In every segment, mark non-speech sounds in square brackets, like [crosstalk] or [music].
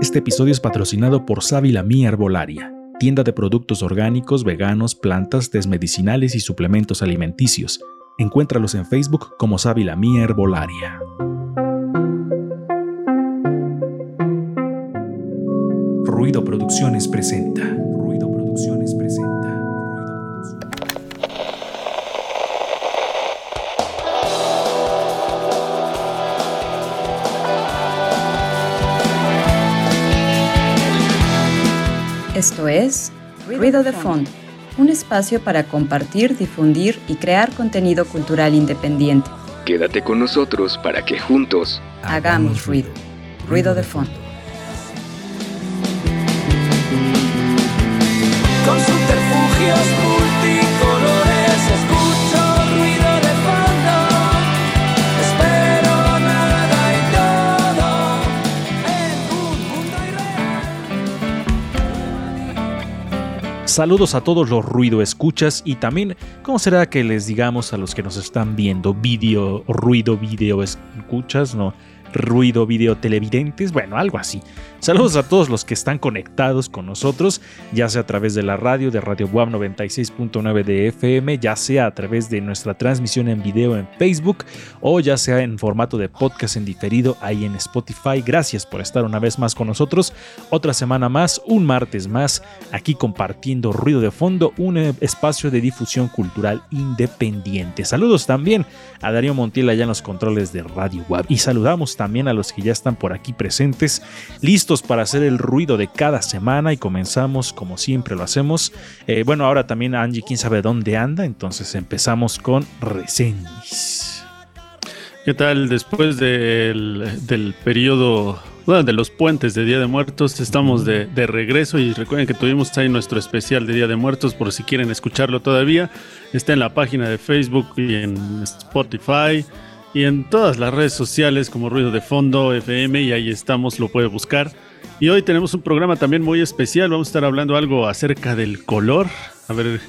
Este episodio es patrocinado por Sábila Mía Herbolaria, tienda de productos orgánicos, veganos, plantas, desmedicinales y suplementos alimenticios. Encuéntralos en Facebook como Sábila Mía Herbolaria. Ruido Producciones presenta. Ruido Producciones presenta. Ruido de Fondo, un espacio para compartir, difundir y crear contenido cultural independiente. Quédate con nosotros para que juntos hagamos ruido. Ruido de Fondo. Saludos a todos los ruido escuchas y también, ¿cómo será que les digamos a los que nos están viendo? Vídeo, ruido, video escuchas, ¿no? Ruido video televidentes, bueno, algo así. Saludos a todos los que están conectados con nosotros, ya sea a través de la radio de Radio WAM 96.9 de FM, ya sea a través de nuestra transmisión en video en Facebook o ya sea en formato de podcast en diferido ahí en Spotify. Gracias por estar una vez más con nosotros. Otra semana más, un martes más, aquí compartiendo ruido de fondo, un eh, espacio de difusión cultural independiente. Saludos también a Darío Montiel allá en los controles de Radio WAM y saludamos también a los que ya están por aquí presentes, listos para hacer el ruido de cada semana y comenzamos como siempre lo hacemos. Eh, bueno, ahora también Angie, quién sabe dónde anda, entonces empezamos con reseñas. ¿Qué tal? Después del, del periodo de los puentes de Día de Muertos. Estamos de, de, regreso y recuerden que tuvimos ahí nuestro especial de Día de Muertos por si quieren escucharlo todavía. Está en la página de Facebook y en Spotify y en todas las redes sociales como Ruido de Fondo FM y ahí estamos, lo puede buscar. Y hoy tenemos un programa también muy especial, vamos a estar hablando algo acerca del color, a ver,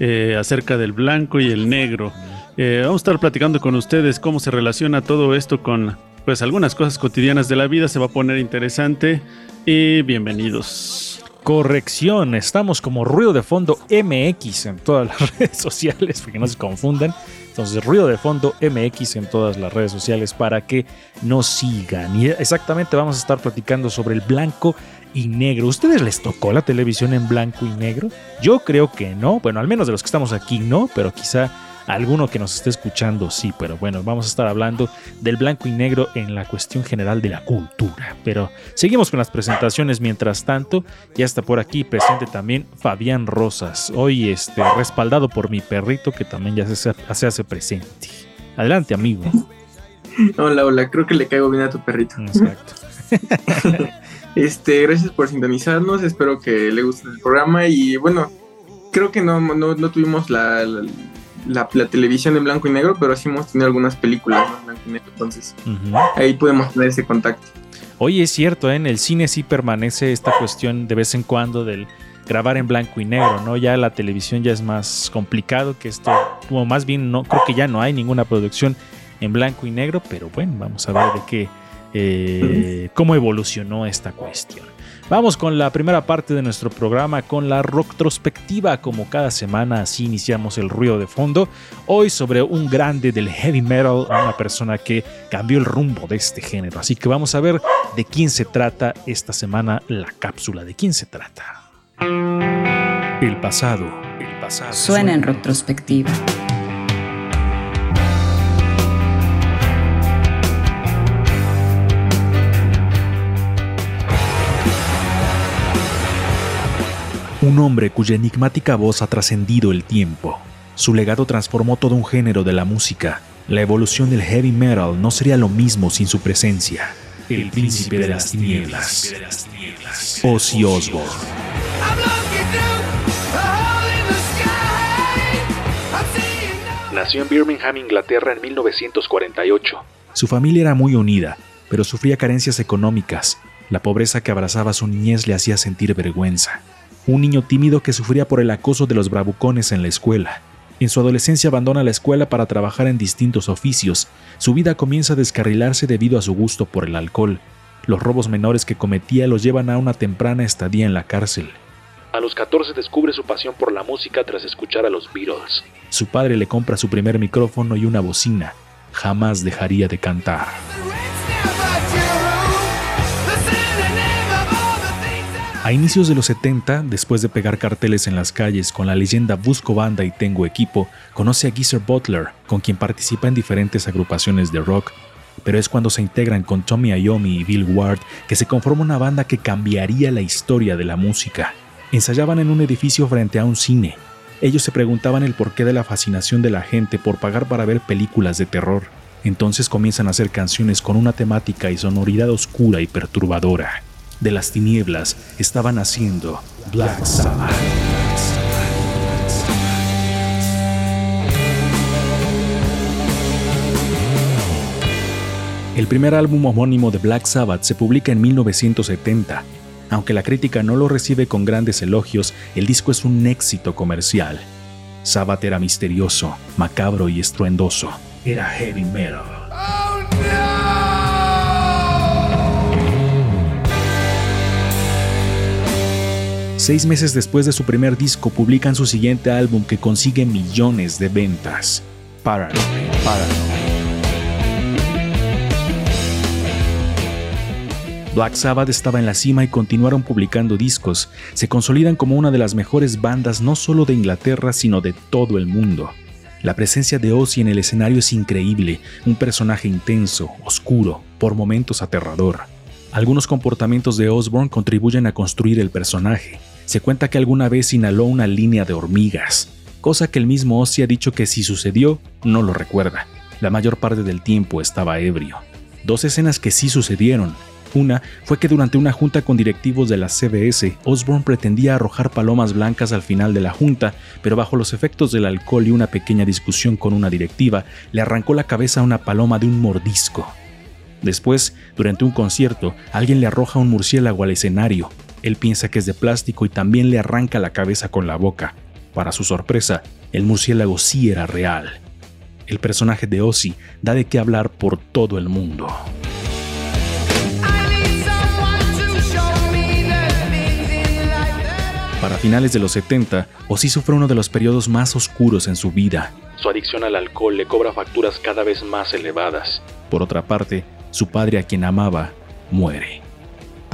eh, acerca del blanco y el negro. Eh, vamos a estar platicando con ustedes cómo se relaciona todo esto con pues algunas cosas cotidianas de la vida, se va a poner interesante y bienvenidos. Corrección, estamos como Ruido de Fondo MX en todas las [laughs] redes sociales, porque no se confundan. Entonces, ruido de fondo MX en todas las redes sociales para que nos sigan. Y exactamente vamos a estar platicando sobre el blanco y negro. ¿Ustedes les tocó la televisión en blanco y negro? Yo creo que no. Bueno, al menos de los que estamos aquí no, pero quizá alguno que nos esté escuchando sí, pero bueno, vamos a estar hablando del blanco y negro en la cuestión general de la cultura. Pero seguimos con las presentaciones mientras tanto. Ya está por aquí presente también Fabián Rosas, hoy este, respaldado por mi perrito que también ya se, se hace presente. Adelante, amigo. Hola, hola, creo que le caigo bien a tu perrito. Exacto. [laughs] este, gracias por sintonizarnos, espero que le guste el programa y bueno, creo que no, no, tuvimos la la, televisión en blanco y negro, pero sí hemos tenido algunas películas en blanco y negro, entonces ahí podemos tener ese contacto. Oye, es cierto, ¿eh? en el cine sí permanece esta cuestión de vez en cuando del grabar en blanco y negro, ¿no? Ya la televisión ya es más complicado que esto, o más bien no, creo que ya no hay ninguna producción en blanco y negro, pero bueno, vamos a ver de qué, eh, cómo evolucionó esta cuestión. Vamos con la primera parte de nuestro programa, con la retrospectiva, como cada semana así iniciamos el ruido de fondo. Hoy sobre un grande del heavy metal, una persona que cambió el rumbo de este género. Así que vamos a ver de quién se trata esta semana la cápsula, de quién se trata. El pasado, el pasado. Suena en retrospectiva. Un hombre cuya enigmática voz ha trascendido el tiempo. Su legado transformó todo un género de la música. La evolución del heavy metal no sería lo mismo sin su presencia. El príncipe de las tinieblas, Ozzy Osbourne. Nació en Birmingham, Inglaterra en 1948. Su familia era muy unida, pero sufría carencias económicas. La pobreza que abrazaba su niñez le hacía sentir vergüenza un niño tímido que sufría por el acoso de los bravucones en la escuela. En su adolescencia abandona la escuela para trabajar en distintos oficios. Su vida comienza a descarrilarse debido a su gusto por el alcohol. Los robos menores que cometía los llevan a una temprana estadía en la cárcel. A los 14 descubre su pasión por la música tras escuchar a los Beatles. Su padre le compra su primer micrófono y una bocina. Jamás dejaría de cantar. A inicios de los 70, después de pegar carteles en las calles con la leyenda Busco Banda y Tengo Equipo, conoce a Geezer Butler, con quien participa en diferentes agrupaciones de rock. Pero es cuando se integran con Tommy Iommi y Bill Ward que se conforma una banda que cambiaría la historia de la música. Ensayaban en un edificio frente a un cine. Ellos se preguntaban el porqué de la fascinación de la gente por pagar para ver películas de terror. Entonces comienzan a hacer canciones con una temática y sonoridad oscura y perturbadora de las tinieblas estaban haciendo Black Sabbath. El primer álbum homónimo de Black Sabbath se publica en 1970. Aunque la crítica no lo recibe con grandes elogios, el disco es un éxito comercial. Sabbath era misterioso, macabro y estruendoso. Era heavy metal. Seis meses después de su primer disco, publican su siguiente álbum que consigue millones de ventas. Paranoid. Black Sabbath estaba en la cima y continuaron publicando discos. Se consolidan como una de las mejores bandas no solo de Inglaterra, sino de todo el mundo. La presencia de Ozzy en el escenario es increíble, un personaje intenso, oscuro, por momentos aterrador. Algunos comportamientos de Osborne contribuyen a construir el personaje. Se cuenta que alguna vez inhaló una línea de hormigas, cosa que el mismo Ozzy ha dicho que si sucedió, no lo recuerda. La mayor parte del tiempo estaba ebrio. Dos escenas que sí sucedieron. Una fue que durante una junta con directivos de la CBS, Osborne pretendía arrojar palomas blancas al final de la junta, pero bajo los efectos del alcohol y una pequeña discusión con una directiva, le arrancó la cabeza a una paloma de un mordisco. Después, durante un concierto, alguien le arroja un murciélago al escenario, él piensa que es de plástico y también le arranca la cabeza con la boca. Para su sorpresa, el murciélago sí era real. El personaje de Ozzy da de qué hablar por todo el mundo. Para finales de los 70, Ozzy sufre uno de los periodos más oscuros en su vida. Su adicción al alcohol le cobra facturas cada vez más elevadas. Por otra parte, su padre a quien amaba muere.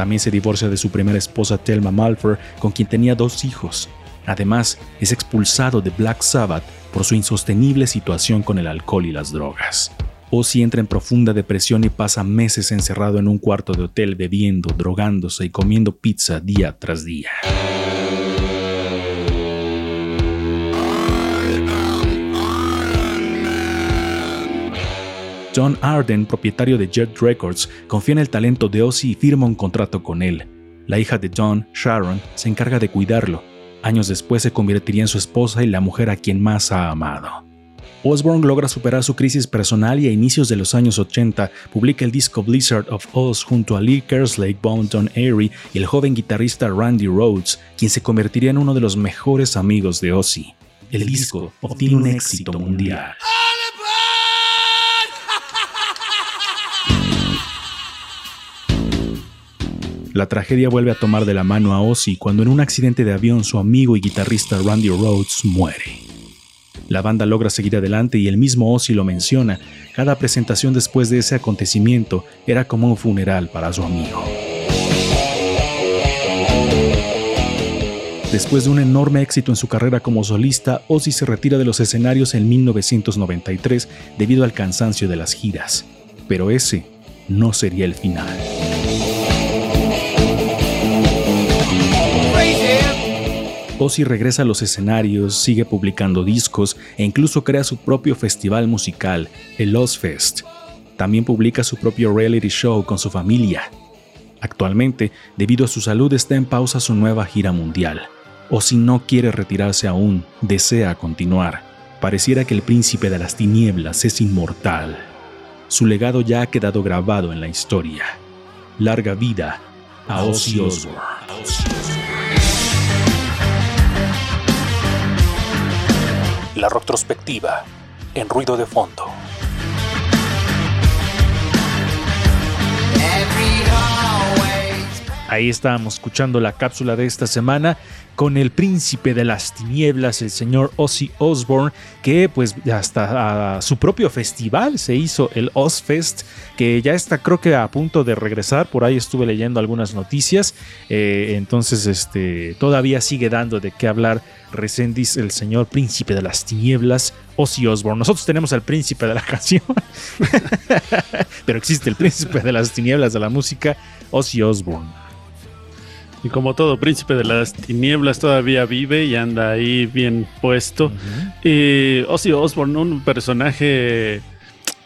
También se divorcia de su primera esposa Thelma Malfer, con quien tenía dos hijos. Además, es expulsado de Black Sabbath por su insostenible situación con el alcohol y las drogas. Ozzy entra en profunda depresión y pasa meses encerrado en un cuarto de hotel bebiendo, drogándose y comiendo pizza día tras día. John Arden, propietario de Jet Records, confía en el talento de Ozzy y firma un contrato con él. La hija de John, Sharon, se encarga de cuidarlo. Años después se convertiría en su esposa y la mujer a quien más ha amado. Osborne logra superar su crisis personal y a inicios de los años 80 publica el disco Blizzard of Oz junto a Lee Kerslake, Bone Don Airy y el joven guitarrista Randy Rhodes, quien se convertiría en uno de los mejores amigos de Ozzy. El disco obtiene un éxito mundial. La tragedia vuelve a tomar de la mano a Ozzy cuando en un accidente de avión su amigo y guitarrista Randy Rhodes muere. La banda logra seguir adelante y el mismo Ozzy lo menciona. Cada presentación después de ese acontecimiento era como un funeral para su amigo. Después de un enorme éxito en su carrera como solista, Ozzy se retira de los escenarios en 1993 debido al cansancio de las giras. Pero ese no sería el final. Ozzy regresa a los escenarios, sigue publicando discos e incluso crea su propio festival musical, el Ozfest. También publica su propio reality show con su familia. Actualmente, debido a su salud, está en pausa su nueva gira mundial. Ozzy no quiere retirarse aún, desea continuar. Pareciera que el príncipe de las tinieblas es inmortal. Su legado ya ha quedado grabado en la historia. Larga vida a Ozzy Osbourne. La retrospectiva en ruido de fondo. Ahí estábamos escuchando la cápsula de esta semana con el príncipe de las tinieblas, el señor Ozzy Osbourne, que pues hasta su propio festival se hizo el Ozfest, que ya está creo que a punto de regresar, por ahí estuve leyendo algunas noticias, eh, entonces este, todavía sigue dando de qué hablar Resendis, el señor príncipe de las tinieblas, Ozzy Osbourne. Nosotros tenemos al príncipe de la [laughs] canción, pero existe el príncipe de las tinieblas de la música, Ozzy Osbourne. Y como todo príncipe de las tinieblas todavía vive y anda ahí bien puesto. Y Ozzy Osbourne, un personaje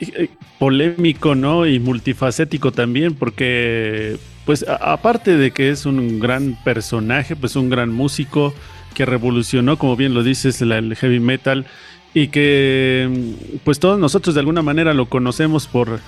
eh, polémico, ¿no? Y multifacético también, porque, pues, aparte de que es un gran personaje, pues un gran músico que revolucionó, como bien lo dices, el heavy metal y que, pues, todos nosotros de alguna manera lo conocemos por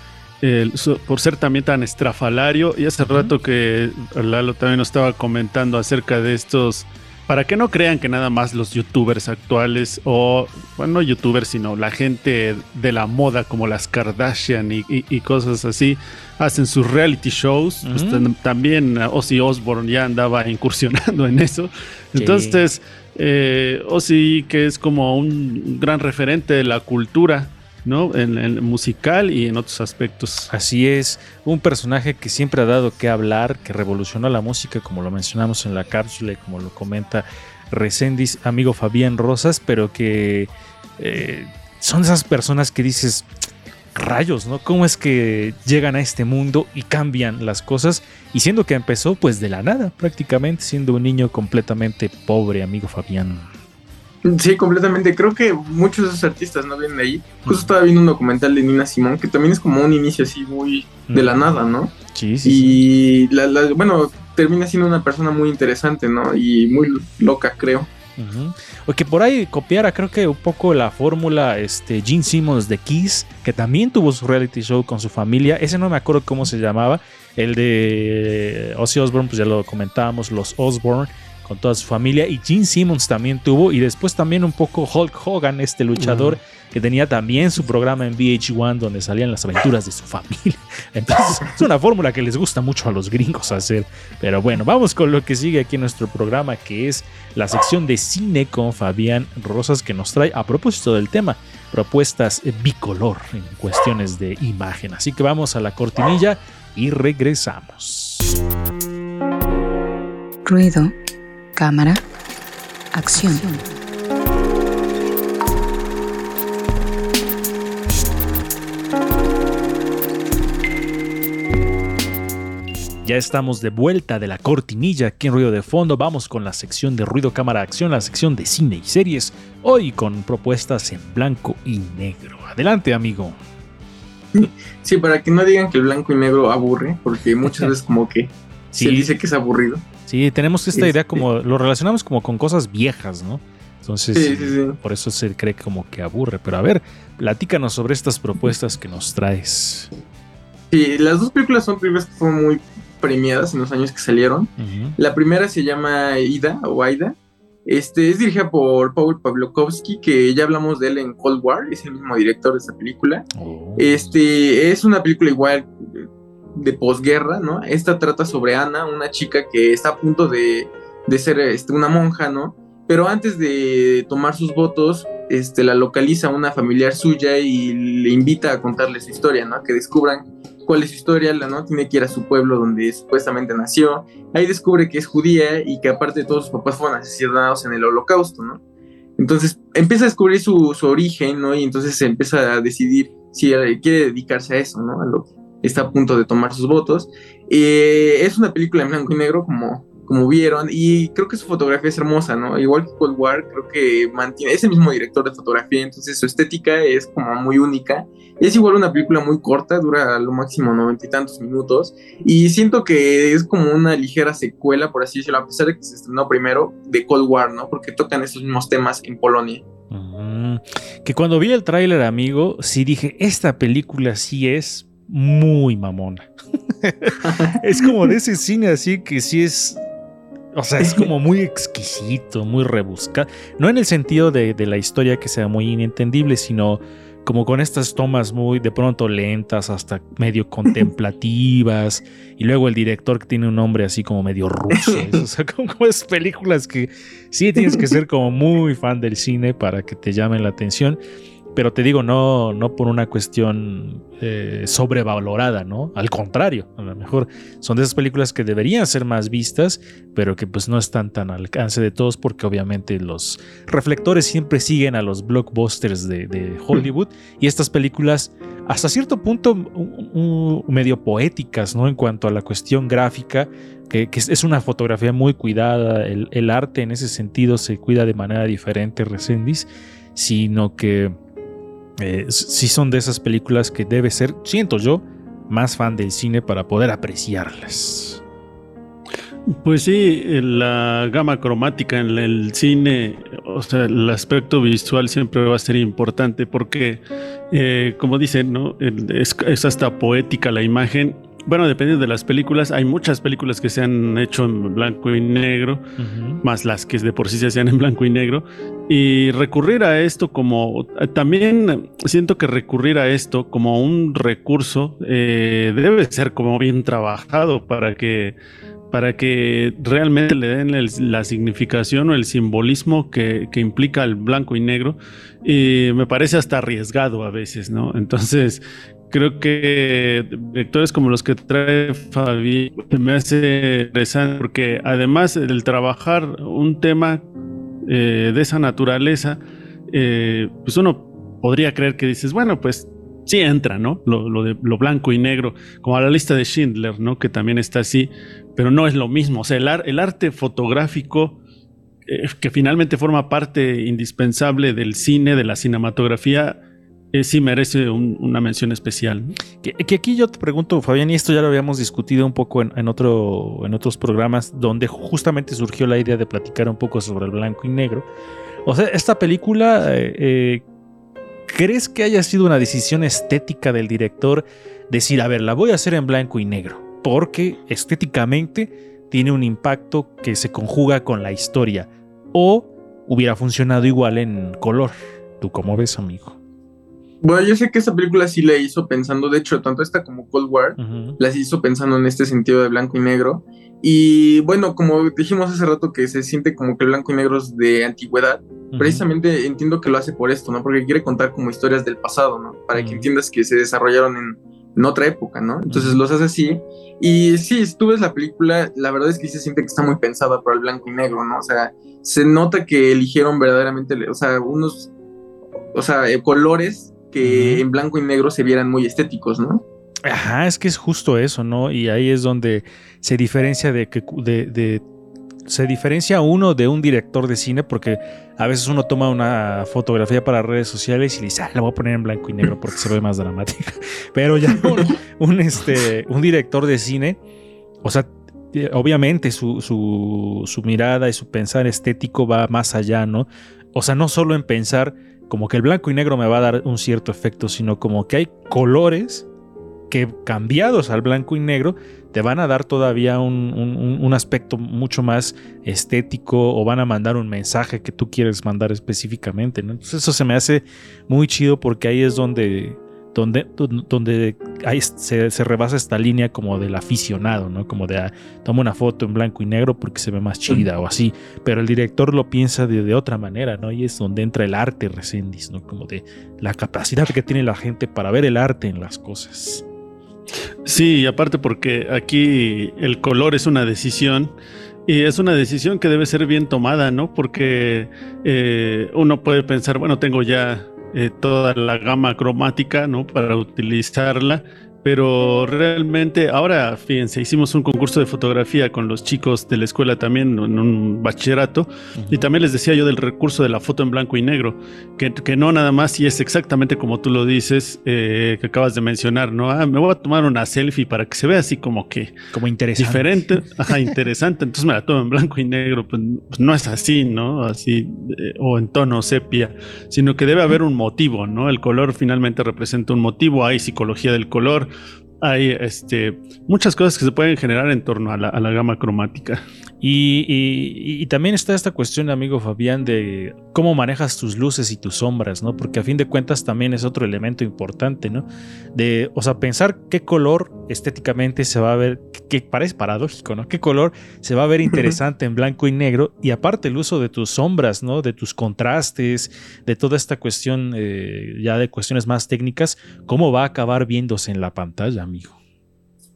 por ser también tan estrafalario. Y hace rato que Lalo también nos estaba comentando acerca de estos. Para que no crean que nada más los youtubers actuales, o bueno, no youtubers, sino la gente de la moda como las Kardashian y, cosas así, hacen sus reality shows. Pues, también Ozzy Osbourne ya andaba [laughs] incursionando en eso. Entonces, eh, Ozzy, que es como un gran referente de la cultura ¿no? En el musical y en otros aspectos. Así es, un personaje que siempre ha dado que hablar, que revolucionó la música, como lo mencionamos en la cápsula y como lo comenta Resendis, amigo Fabián Rosas, pero que eh, son esas personas que dices, rayos, ¿no? ¿Cómo es que llegan a este mundo y cambian las cosas? Y siendo que empezó pues de la nada, prácticamente siendo un niño completamente pobre, amigo Fabián. Sí, completamente. Creo que muchos de esos artistas no vienen de ahí. Justo estaba viendo un documental de Nina Simón que también es como un inicio así muy de la nada, ¿no? Sí, sí. Y La, bueno, termina siendo una persona muy interesante, ¿no? Y muy loca, creo. O que por ahí copiara, creo que un poco la fórmula este, Gene Simmons de Kiss, que también tuvo su reality show con su familia. Ese no me acuerdo cómo se llamaba. El de Ozzy Osbourne, pues ya lo comentábamos, los Osbourne con toda su familia. Y Gene Simmons también tuvo. Y después también un poco Hulk Hogan, este luchador que tenía también su programa en VH1 donde salían las aventuras de su familia. [laughs] Entonces es una fórmula que les gusta mucho a los gringos hacer. Pero bueno, vamos con lo que sigue aquí en nuestro programa, que es la sección de cine con Fabián Rosas, que nos trae a propósito del tema propuestas bicolor en cuestiones de imagen. Así que vamos a la cortinilla y regresamos. Ruido Cámara. Acción. Ya estamos de vuelta de la cortinilla aquí en Ruido de Fondo. Vamos con la sección de Ruido Cámara Acción, la sección de cine y series. Hoy con propuestas en blanco y negro. Adelante, amigo. Sí, para que no digan que el blanco y negro aburre, porque muchas [laughs] veces como que se dice que es aburrido. Sí, tenemos esta idea como, lo relacionamos como con cosas viejas, ¿no? Entonces, por eso se cree como que aburre. Pero a ver, platícanos sobre estas propuestas que nos traes. Sí, las dos películas son películas que fueron muy premiadas en los años que salieron. La primera se llama Ida o Aida. Este, es dirigida por Paul Pavlovsky, que ya hablamos de él en Cold War, es el mismo director de esta película. Oh. Este, es una película igual de posguerra, ¿no? Esta trata sobre Ana, una chica que está a punto de, ser este, una monja, ¿no? Pero antes de tomar sus votos, este, la localiza una familiar suya y le invita a contarle su historia, ¿no? Que descubran cuál es su historia, ¿no? Tiene que ir a su pueblo donde supuestamente nació. Ahí descubre que es judía y que aparte de todos sus papás fueron asesinados en el holocausto, ¿no? Entonces empieza a descubrir su, su origen, ¿no? Y entonces se empieza a decidir si quiere dedicarse a eso, ¿no? A lo, está a punto de tomar sus votos. Eh, es una película en blanco y negro, como, como vieron, y creo que su fotografía es hermosa, ¿no? Igual que Cold War, creo que mantiene, es el mismo director de fotografía, entonces su estética es como muy única. Es igual una película muy corta, dura a lo máximo noventa y tantos minutos, y siento que es como una ligera secuela, por así decirlo, a pesar de que se estrenó primero, de Cold War, ¿no? Porque tocan esos mismos temas en Polonia. Que cuando vi el tráiler, amigo, sí dije, esta película sí es muy mamona. [laughs] es como de ese cine así que sí es. O sea, es como muy exquisito, muy rebuscado. No en el sentido de, la historia que sea muy inentendible, sino como con estas tomas muy de pronto lentas, hasta medio contemplativas, y luego el director que tiene un nombre así como medio ruso, [laughs] o sea, como, como es películas que sí tienes que ser como muy fan del cine para que te llamen la atención pero te digo, no, no por una cuestión eh, sobrevalorada, ¿no? Al contrario, a lo mejor son de esas películas que deberían ser más vistas, pero que pues no están tan al alcance de todos porque obviamente los reflectores siempre siguen a los blockbusters de, Hollywood y estas películas hasta cierto punto medio poéticas, ¿no? En cuanto a la cuestión gráfica, que, es una fotografía muy cuidada, el, el, arte en ese sentido se cuida de manera diferente, Resendis, sino que eh, sí son de esas películas que debe ser, siento yo, más fan del cine para poder apreciarlas. Pues sí, la gama cromática en el cine, o sea, el aspecto visual siempre va a ser importante porque, eh, como dicen, ¿no? es, hasta poética la imagen bueno, depende de las películas. Hay muchas películas que se han hecho en blanco y negro, más las que de por sí se hacían en blanco y negro. Y recurrir a esto como, también siento que recurrir a esto como un recurso eh, debe ser como bien trabajado para que para que realmente le den la significación o el simbolismo que, que, implica el blanco y negro. Y me parece hasta arriesgado a veces, ¿no? Entonces, creo que directores como los que trae Fabi me hace interesante porque además del trabajar un tema eh, de esa naturaleza, eh, pues uno podría creer que dices, bueno, pues sí entra, ¿no? Lo, de lo blanco y negro, como a la lista de Schindler, ¿no? Que también está así, pero no es lo mismo. O sea, el, el arte fotográfico eh, que finalmente forma parte indispensable del cine, de la cinematografía, eh, sí merece una mención especial. Que, aquí yo te pregunto, Fabián, y esto ya lo habíamos discutido un poco en, otro, en otros programas, donde justamente surgió la idea de platicar un poco sobre el blanco y negro. O sea, esta película, eh, eh, ¿crees que haya sido una decisión estética del director decir, a ver, la voy a hacer en blanco y negro? Porque estéticamente tiene un impacto que se conjuga con la historia. O hubiera funcionado igual en color. ¿Tú cómo ves, amigo? Bueno, yo sé que esa película sí la hizo pensando, de hecho, tanto esta como Cold War, las hizo pensando en este sentido de blanco y negro. Y bueno, como dijimos hace rato que se siente como que el blanco y negro es de antigüedad, precisamente entiendo que lo hace por esto, ¿no? Porque quiere contar como historias del pasado, ¿no? Para que entiendas que se desarrollaron en, en otra época, ¿no? Entonces los hace así. Y sí, si tú ves la película, la verdad es que se siente que está muy pensada para el blanco y negro, ¿no? O sea, se nota que eligieron verdaderamente, o sea, unos, o sea, eh, colores que en blanco y negro se vieran muy estéticos, ¿no? Ajá, es que es justo eso, ¿no? Y ahí es donde se diferencia de que de, se diferencia uno de un director de cine porque a veces uno toma una fotografía para redes sociales y dice, ah, la voy a poner en blanco y negro porque se ve más dramática. [laughs] Pero ya [laughs] un, este, un director de cine, o sea, obviamente su, su, su mirada y su pensar estético va más allá, ¿no? O sea, no solo en pensar como que el blanco y negro me va a dar un cierto efecto, sino como que hay colores que cambiados al blanco y negro te van a dar todavía un, aspecto mucho más estético o van a mandar un mensaje que tú quieres mandar específicamente. Entonces eso se me hace muy chido porque ahí es donde donde, donde se, rebasa esta línea como del aficionado, ¿no? Como de, ah, toma una foto en blanco y negro porque se ve más chida o así, pero el director lo piensa de, otra manera, ¿no? Y es donde entra el arte Resendis, ¿no? Como de la capacidad que tiene la gente para ver el arte en las cosas. Sí, aparte porque aquí el color es una decisión y es una decisión que debe ser bien tomada, ¿no? Porque eh, uno puede pensar, bueno, tengo ya eh, toda la gama cromática, ¿no? Para utilizarla pero realmente, ahora, fíjense, hicimos un concurso de fotografía con los chicos de la escuela también en un bachillerato. Y también les decía yo del recurso de la foto en blanco y negro, que, que no nada más, y es exactamente como tú lo dices, eh, que acabas de mencionar, ¿no? Ah, me voy a tomar una selfie para que se vea así como que. Como interesante. Diferente, [laughs] ajá, interesante. Entonces me la tomo en blanco y negro. Pues, pues no es así, ¿no? Así, eh, o en tono sepia, sino que debe haber un motivo, ¿no? El color finalmente representa un motivo, hay psicología del color hay este, muchas cosas que se pueden generar en torno a la, gama cromática. Y, también está esta cuestión, amigo Fabián, de cómo manejas tus luces y tus sombras, ¿no? Porque a fin de cuentas también es otro elemento importante, ¿no? De, o sea, pensar qué color estéticamente se va a ver, que parece paradójico, ¿no? Qué color se va a ver [laughs] interesante en blanco y negro y aparte el uso de tus sombras, ¿no? De tus contrastes, de toda esta cuestión, eh, ya de cuestiones más técnicas, cómo va a acabar viéndose en la pantalla, amigo.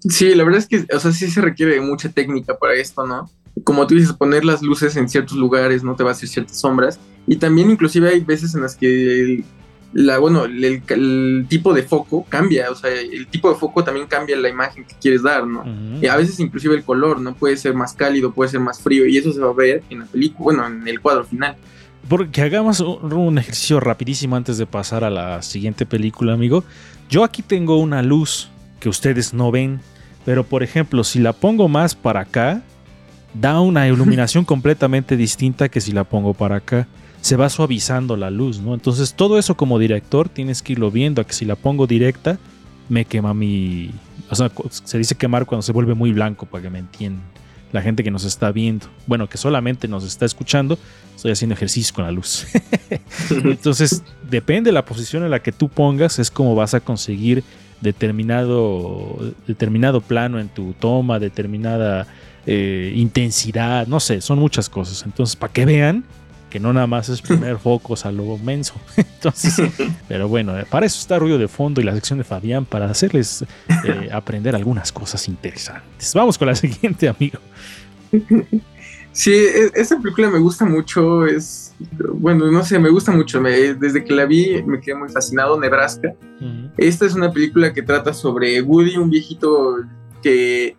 Sí, la verdad es que, o sea, sí se requiere mucha técnica para esto, ¿no? como tú dices, poner las luces en ciertos lugares, no te va a hacer ciertas sombras. Y también inclusive hay veces en las que el, la, bueno, el, tipo de foco cambia, o sea, el tipo de foco también cambia la imagen que quieres dar, ¿no? Y a veces inclusive el color, ¿no? Puede ser más cálido, puede ser más frío, y eso se va a ver en la película, bueno, en el cuadro final. Porque hagamos un ejercicio rapidísimo antes de pasar a la siguiente película, amigo. Yo aquí tengo una luz que ustedes no ven, pero por ejemplo, si la pongo más para acá, da una iluminación [laughs] completamente distinta que si la pongo para acá. Se va suavizando la luz, ¿no? Entonces todo eso como director tienes que irlo viendo, a que si la pongo directa me quema mi... O sea, se dice quemar cuando se vuelve muy blanco para que me entiendan. La gente que nos está viendo, bueno, que solamente nos está escuchando, estoy haciendo ejercicio con la luz. [laughs] Entonces, depende de la posición en la que tú pongas, es como vas a conseguir determinado, determinado plano en tu toma, determinada eh, intensidad, no sé, son muchas cosas. Entonces, para que vean que no nada más es poner focos a lo menso. [laughs] Entonces, pero bueno, eh, para eso está ruido de fondo y la sección de Fabián, para hacerles eh, aprender algunas cosas interesantes. Vamos con la [laughs] siguiente, amigo. Sí, e, esta película me gusta mucho, es, bueno, no sé, me gusta mucho, desde que la vi me quedé muy fascinado, Nebraska. Esta es una película que trata sobre Woody, un viejito que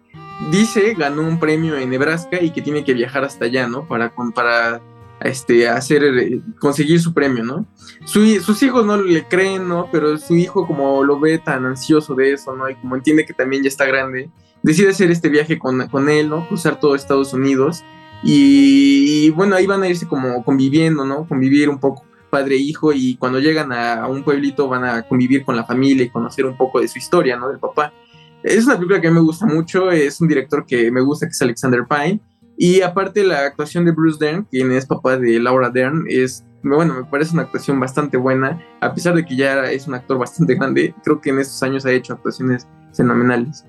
dice ganó un premio en Nebraska y que tiene que viajar hasta allá, ¿no? Para, para este, hacer, eh, conseguir su premio, ¿no? sus hijos no le creen, ¿no? Pero su hijo como lo ve tan ansioso de eso, ¿no? Y como entiende que también ya está grande, decide hacer este viaje con, con él, ¿no? Cruzar todo Estados Unidos. Y, bueno, ahí van a irse como conviviendo, ¿no? Convivir un poco padre e hijo y cuando llegan a, a un pueblito van a convivir con la familia y conocer un poco de su historia, ¿no? Del papá. Es una película que me gusta mucho, es un director que me gusta, que es Alexander Pine. Y aparte la actuación de Bruce Dern, quien es papá de Laura Dern, es, bueno, me parece una actuación bastante buena, a pesar de que ya es un actor bastante [laughs] grande, creo que en estos años ha hecho actuaciones fenomenales.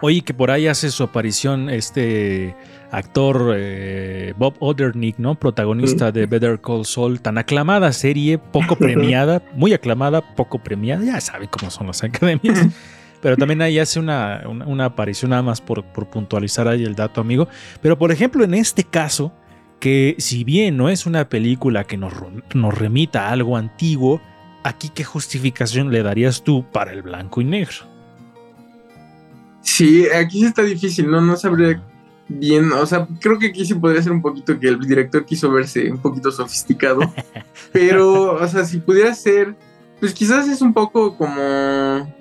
Oye, que por ahí hace su aparición este actor eh, Bob Odernick, ¿no? Protagonista de Better Call Saul, tan aclamada serie, poco premiada, [laughs] muy aclamada, poco premiada, ya sabe cómo son las academias. [laughs] pero también ahí hace una, aparición nada más por, puntualizar ahí el dato, amigo. Pero por ejemplo, en este caso, que si bien no es una película que nos, nos remita a algo antiguo, aquí qué justificación le darías tú para el blanco y negro? Sí, aquí sí está difícil, no, no sabría bien, o sea, creo que aquí sí podría ser un poquito que el director quiso verse un poquito sofisticado, [laughs] pero, o sea, si pudiera ser, pues quizás es un poco como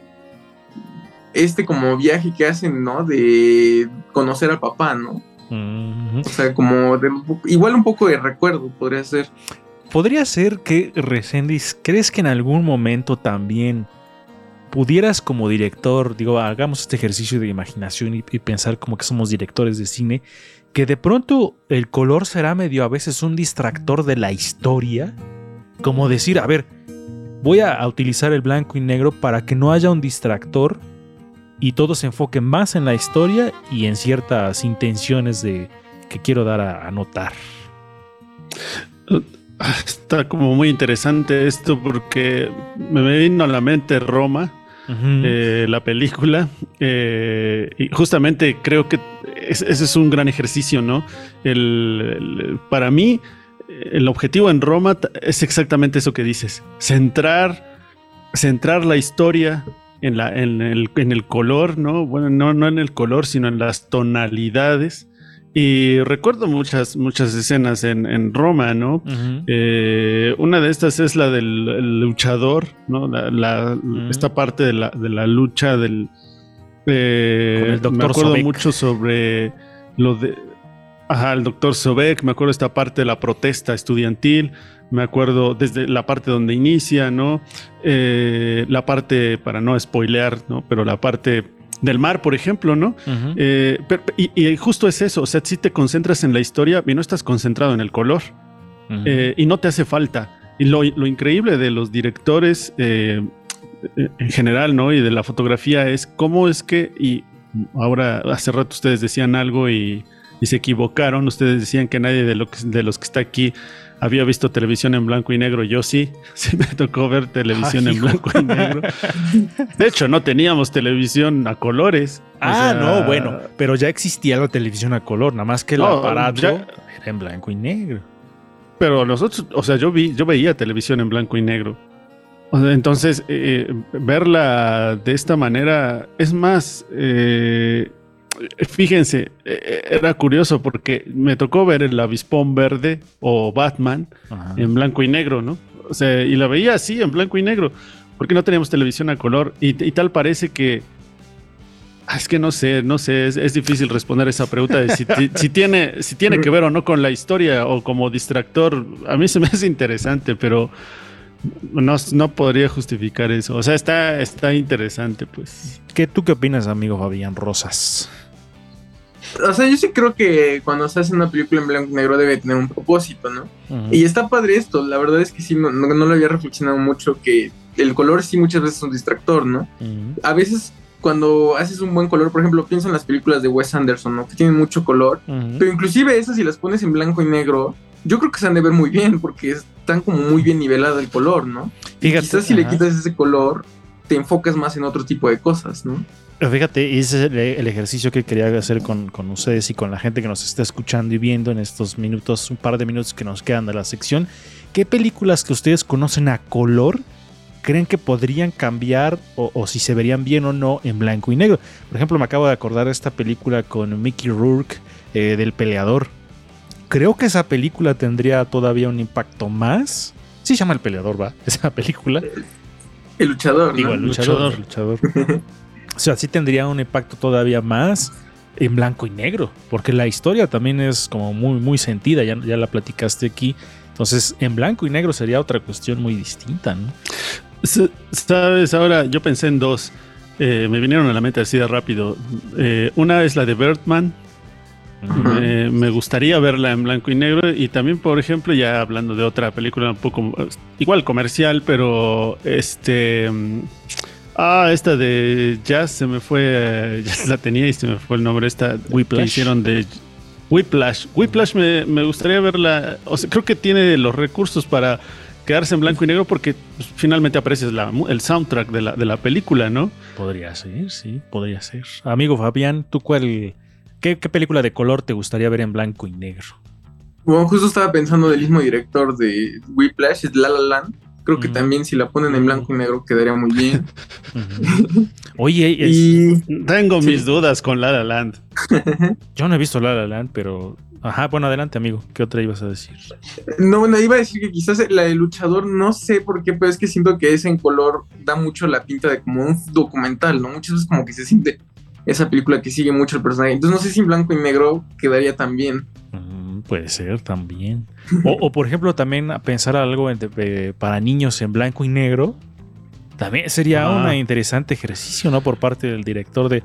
este como viaje que hacen, ¿no? De conocer al papá, ¿no? O sea, como igual un poco de recuerdo podría ser. Podría ser que Resendis, ¿crees que en algún momento también pudieras como director, digo, hagamos este ejercicio de imaginación y, y, pensar como que somos directores de cine, que de pronto el color será medio a veces un distractor de la historia? Como decir, a ver, voy a utilizar el blanco y negro para que no haya un distractor y todo se enfoque más en la historia y en ciertas intenciones de que quiero dar a, notar. Está como muy interesante esto porque me vino a la mente Roma, eh, la película, eh, y justamente creo que ese es un gran ejercicio, ¿no? para mí, el objetivo en Roma es exactamente eso que dices, centrar, centrar la historia en, la, en, el, en el color, ¿no? Bueno, no, no en el color, sino en las tonalidades. Y recuerdo muchas, muchas escenas en, en Roma, ¿no? Eh, una de estas es la del luchador, ¿no? La, Esta parte de la, de la lucha del... Eh, me acuerdo mucho sobre lo de... Ajá, el doctor Sobek, me acuerdo esta parte de la protesta estudiantil, me acuerdo desde la parte donde inicia, ¿no? Eh, la parte, para no spoilear, ¿no? Pero la parte del mar, por ejemplo, ¿no? Eh, y, justo es eso, o sea, si te concentras en la historia y no estás concentrado en el color eh, y no te hace falta. Y lo, increíble de los directores en general, ¿no? Y de la fotografía es cómo es que, y ahora hace rato ustedes decían algo y, se equivocaron, ustedes decían que nadie de, de los que está aquí había visto televisión en blanco y negro. Yo sí, [laughs] sí me tocó ver televisión en blanco y negro. [laughs] De hecho, no teníamos televisión a colores. Ah, no, bueno, pero ya existía la televisión a color, nada más que el aparato era en blanco y negro. Pero nosotros, o sea, yo vi, yo veía televisión en blanco y negro. Entonces, eh, verla de esta manera es más, eh, fíjense, eh, era curioso porque me tocó ver el avispón verde o Batman en blanco y negro, ¿no? O sea, y la veía así en blanco y negro, porque no teníamos televisión a color y, tal parece que... Ah, es que no sé, no sé, es, difícil responder esa pregunta de si, tiene, si tiene que ver o no con la historia o como distractor. A mí se me hace interesante, pero no, no podría justificar eso. O sea, está, está interesante, pues. ¿Qué, ¿Tú qué opinas, amigo Fabián Rosas? O sea, yo sí creo que cuando se hace una película en blanco y negro debe tener un propósito, ¿no? Y está padre esto, la verdad es que sí, no, no, lo había reflexionado mucho, que el color sí muchas veces es un distractor, ¿no? A veces cuando haces un buen color, por ejemplo, pienso en las películas de Wes Anderson, ¿no? Que tienen mucho color, pero inclusive esas si las pones en blanco y negro, yo creo que se han de ver muy bien porque están como muy bien nivelado el color, ¿no? Fíjate, quizás si le quitas ese color, te enfocas más en otro tipo de cosas, ¿no? Fíjate, ese es el, ejercicio que quería hacer con, ustedes y con la gente que nos está escuchando y viendo en estos minutos, un par de minutos que nos quedan de la sección. ¿Qué películas que ustedes conocen a color creen que podrían cambiar o, si se verían bien o no en blanco y negro? Por ejemplo, me acabo de acordar de esta película con Mickey Rourke eh, del peleador. Creo que esa película tendría todavía un impacto más. Sí, se llama El Peleador, va, [laughs] esa película. El luchador. Digo, el luchador. Luchador. [laughs] O sea, sí tendría un impacto todavía más en blanco y negro, porque la historia también es como muy, muy sentida, ya, ya la platicaste aquí. Entonces, en blanco y negro sería otra cuestión muy distinta, ¿no? Sabes, ahora yo pensé en dos. Eh, me vinieron a la mente así de rápido. Eh, una es la de Birdman. Me gustaría verla en blanco y negro. Y también, por ejemplo, ya hablando de otra película un poco igual comercial, pero este. Ah, esta de Jazz se me fue, eh, [laughs] ya la tenía y se me fue el nombre. Esta Whiplash. hicieron de Whiplash. Whiplash me, me, gustaría verla. O sea, creo que tiene los recursos para quedarse en blanco y negro porque pues, finalmente aparece el soundtrack de la, de la película, ¿no? Podría ser, sí, podría ser. Amigo Fabián, ¿tú cuál, qué, qué película de color te gustaría ver en blanco y negro? Bueno, justo estaba pensando del mismo director de Whiplash, es La La Land. Creo que también si la ponen en blanco y negro quedaría muy bien. Oye, [laughs] y tengo mis dudas con La La Land. [laughs] Yo no he visto La La Land, pero Ajá, bueno, adelante, amigo. ¿Qué otra ibas a decir? No, bueno, iba a decir que quizás la de luchador, no sé por qué, pero es que siento que ese en color da mucho la pinta de como un documental, ¿no? Muchas veces como que se siente esa película que sigue mucho el personaje. Entonces no sé si en blanco y negro quedaría tan bien puede ser también. O, por ejemplo, también pensar algo para niños en blanco y negro. También sería un interesante ejercicio, ¿no? Por parte del director de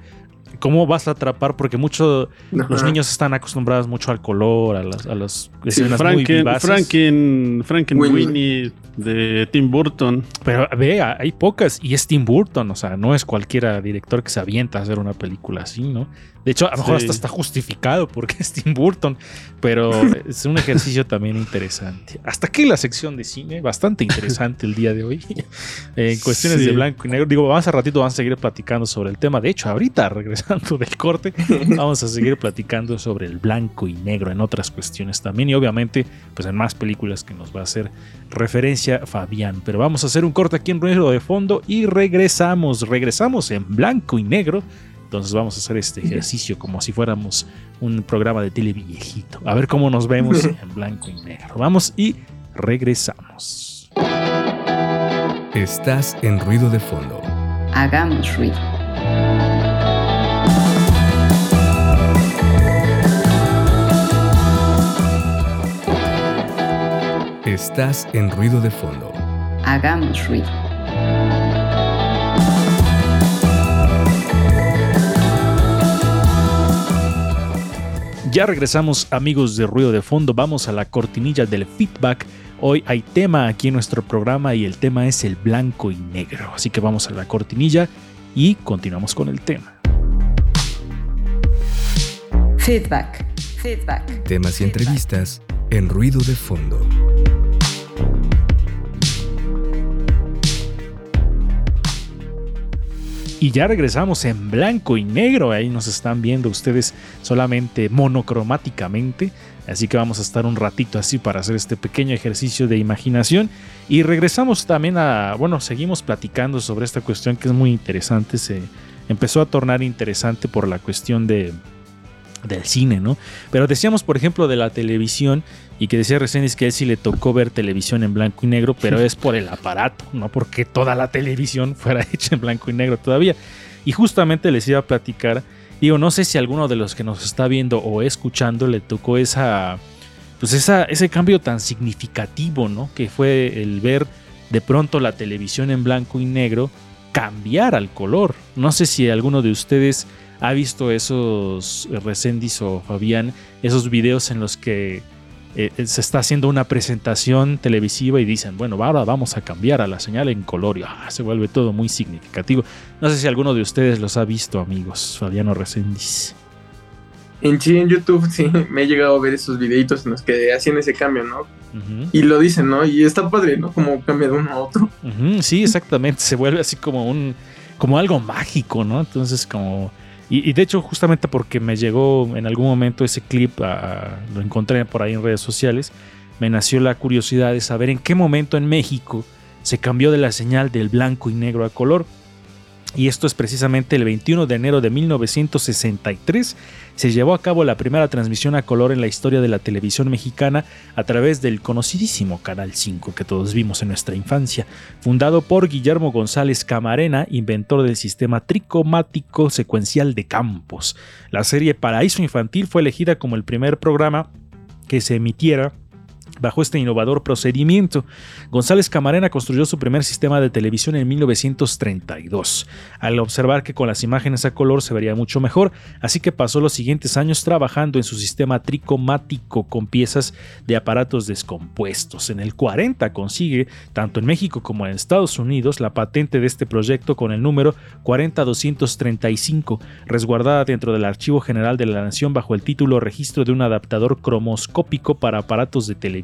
cómo vas a atrapar, porque muchos los niños están acostumbrados mucho al color, a las, a las escenas muy Franken, Frankenweenie de Tim Burton. Pero ve, hay pocas y es Tim Burton, o sea, no es cualquiera director que se avienta a hacer una película así, ¿no? De hecho, a lo mejor hasta está justificado porque es Tim Burton, pero [laughs] es un ejercicio también interesante. Hasta aquí la sección de cine, bastante interesante el día de hoy. [laughs] en cuestiones de blanco y negro. Digo, más a ratito vamos a seguir platicando sobre el tema. De hecho, ahorita [laughs] regresando del corte, vamos a seguir platicando sobre el blanco y negro en otras cuestiones también. Y obviamente, pues en más películas que nos va a hacer referencia Fabián. Pero vamos a hacer un corte aquí en ruido de fondo y regresamos. Regresamos en blanco y negro entonces vamos a hacer este ejercicio como si fuéramos un programa de tele viejito. A ver cómo nos vemos [laughs] en blanco y negro. Vamos y regresamos. Estás en ruido de fondo. Hagamos ruido. Estás en ruido de fondo. Hagamos ruido. Ya regresamos amigos de Ruido de Fondo, vamos a la cortinilla del feedback. Hoy hay tema aquí en nuestro programa y el tema es el blanco y negro. Así que vamos a la cortinilla y continuamos con el tema. Feedback. Feedback. Temas y entrevistas en ruido de fondo. Y ya regresamos en blanco y negro. Ahí nos están viendo ustedes solamente monocromáticamente. Así que vamos a estar un ratito así para hacer este pequeño ejercicio de imaginación. Y regresamos también a, bueno, seguimos platicando sobre esta cuestión que es muy interesante. Se empezó a tornar interesante por la cuestión de, del cine, ¿no? Pero decíamos, por ejemplo, de la televisión y que decía recién es que a él sí le tocó ver televisión en blanco y negro, pero [laughs] es por el aparato, no porque toda la televisión fuera [laughs] hecha en blanco y negro todavía. Y justamente les iba a platicar, digo, no sé si alguno de los que nos está viendo o escuchando le tocó esa, pues esa, ese cambio tan significativo, ¿no? Que fue el ver de pronto la televisión en blanco y negro cambiar al color. No sé si alguno de ustedes ha visto esos, eh, Recendis o Fabián, esos videos en los que eh, se está haciendo una presentación televisiva y dicen, bueno, ahora vamos a cambiar a la señal en color y ah, se vuelve todo muy significativo. No sé si alguno de ustedes los ha visto, amigos, Fabiano Recendis. En sí, en YouTube sí, [laughs] me he llegado a ver esos videitos en los que hacían ese cambio, ¿no? Y lo dicen, ¿no? Y está padre, ¿no? Como cambia de uno a otro. Sí, exactamente. Se vuelve así como un. como algo mágico, ¿no? Entonces, como. Y, de hecho, justamente porque me llegó en algún momento ese clip, lo encontré por ahí en redes sociales, me nació la curiosidad de saber en qué momento en México se cambió de la señal del blanco y negro a color y esto es precisamente el 21 de enero de 1963, se llevó a cabo la primera transmisión a color en la historia de la televisión mexicana a través del conocidísimo Canal 5 que todos vimos en nuestra infancia, fundado por Guillermo González Camarena, inventor del sistema tricomático secuencial de campos. La serie Paraíso Infantil fue elegida como el primer programa que se emitiera Bajo este innovador procedimiento, González Camarena construyó su primer sistema de televisión en 1932, al observar que con las imágenes a color se vería mucho mejor, así que pasó los siguientes años trabajando en su sistema tricomático con piezas de aparatos descompuestos. En el 40 consigue, tanto en México como en Estados Unidos, la patente de este proyecto con el número 40235, resguardada dentro del Archivo General de la Nación bajo el título Registro de un adaptador cromoscópico para aparatos de televisión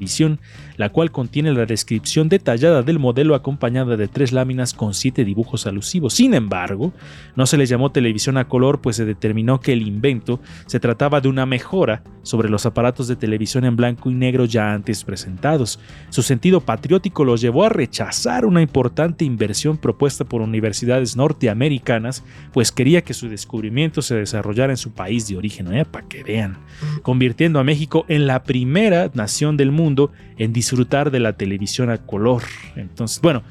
la cual contiene la descripción detallada del modelo acompañada de tres láminas con siete dibujos alusivos. Sin embargo, no se le llamó televisión a color, pues se determinó que el invento se trataba de una mejora sobre los aparatos de televisión en blanco y negro ya antes presentados. Su sentido patriótico los llevó a rechazar una importante inversión propuesta por universidades norteamericanas, pues quería que su descubrimiento se desarrollara en su país de origen, ¿eh? para que vean, convirtiendo a México en la primera nación del mundo en disfrutar de la televisión a color. Entonces, bueno,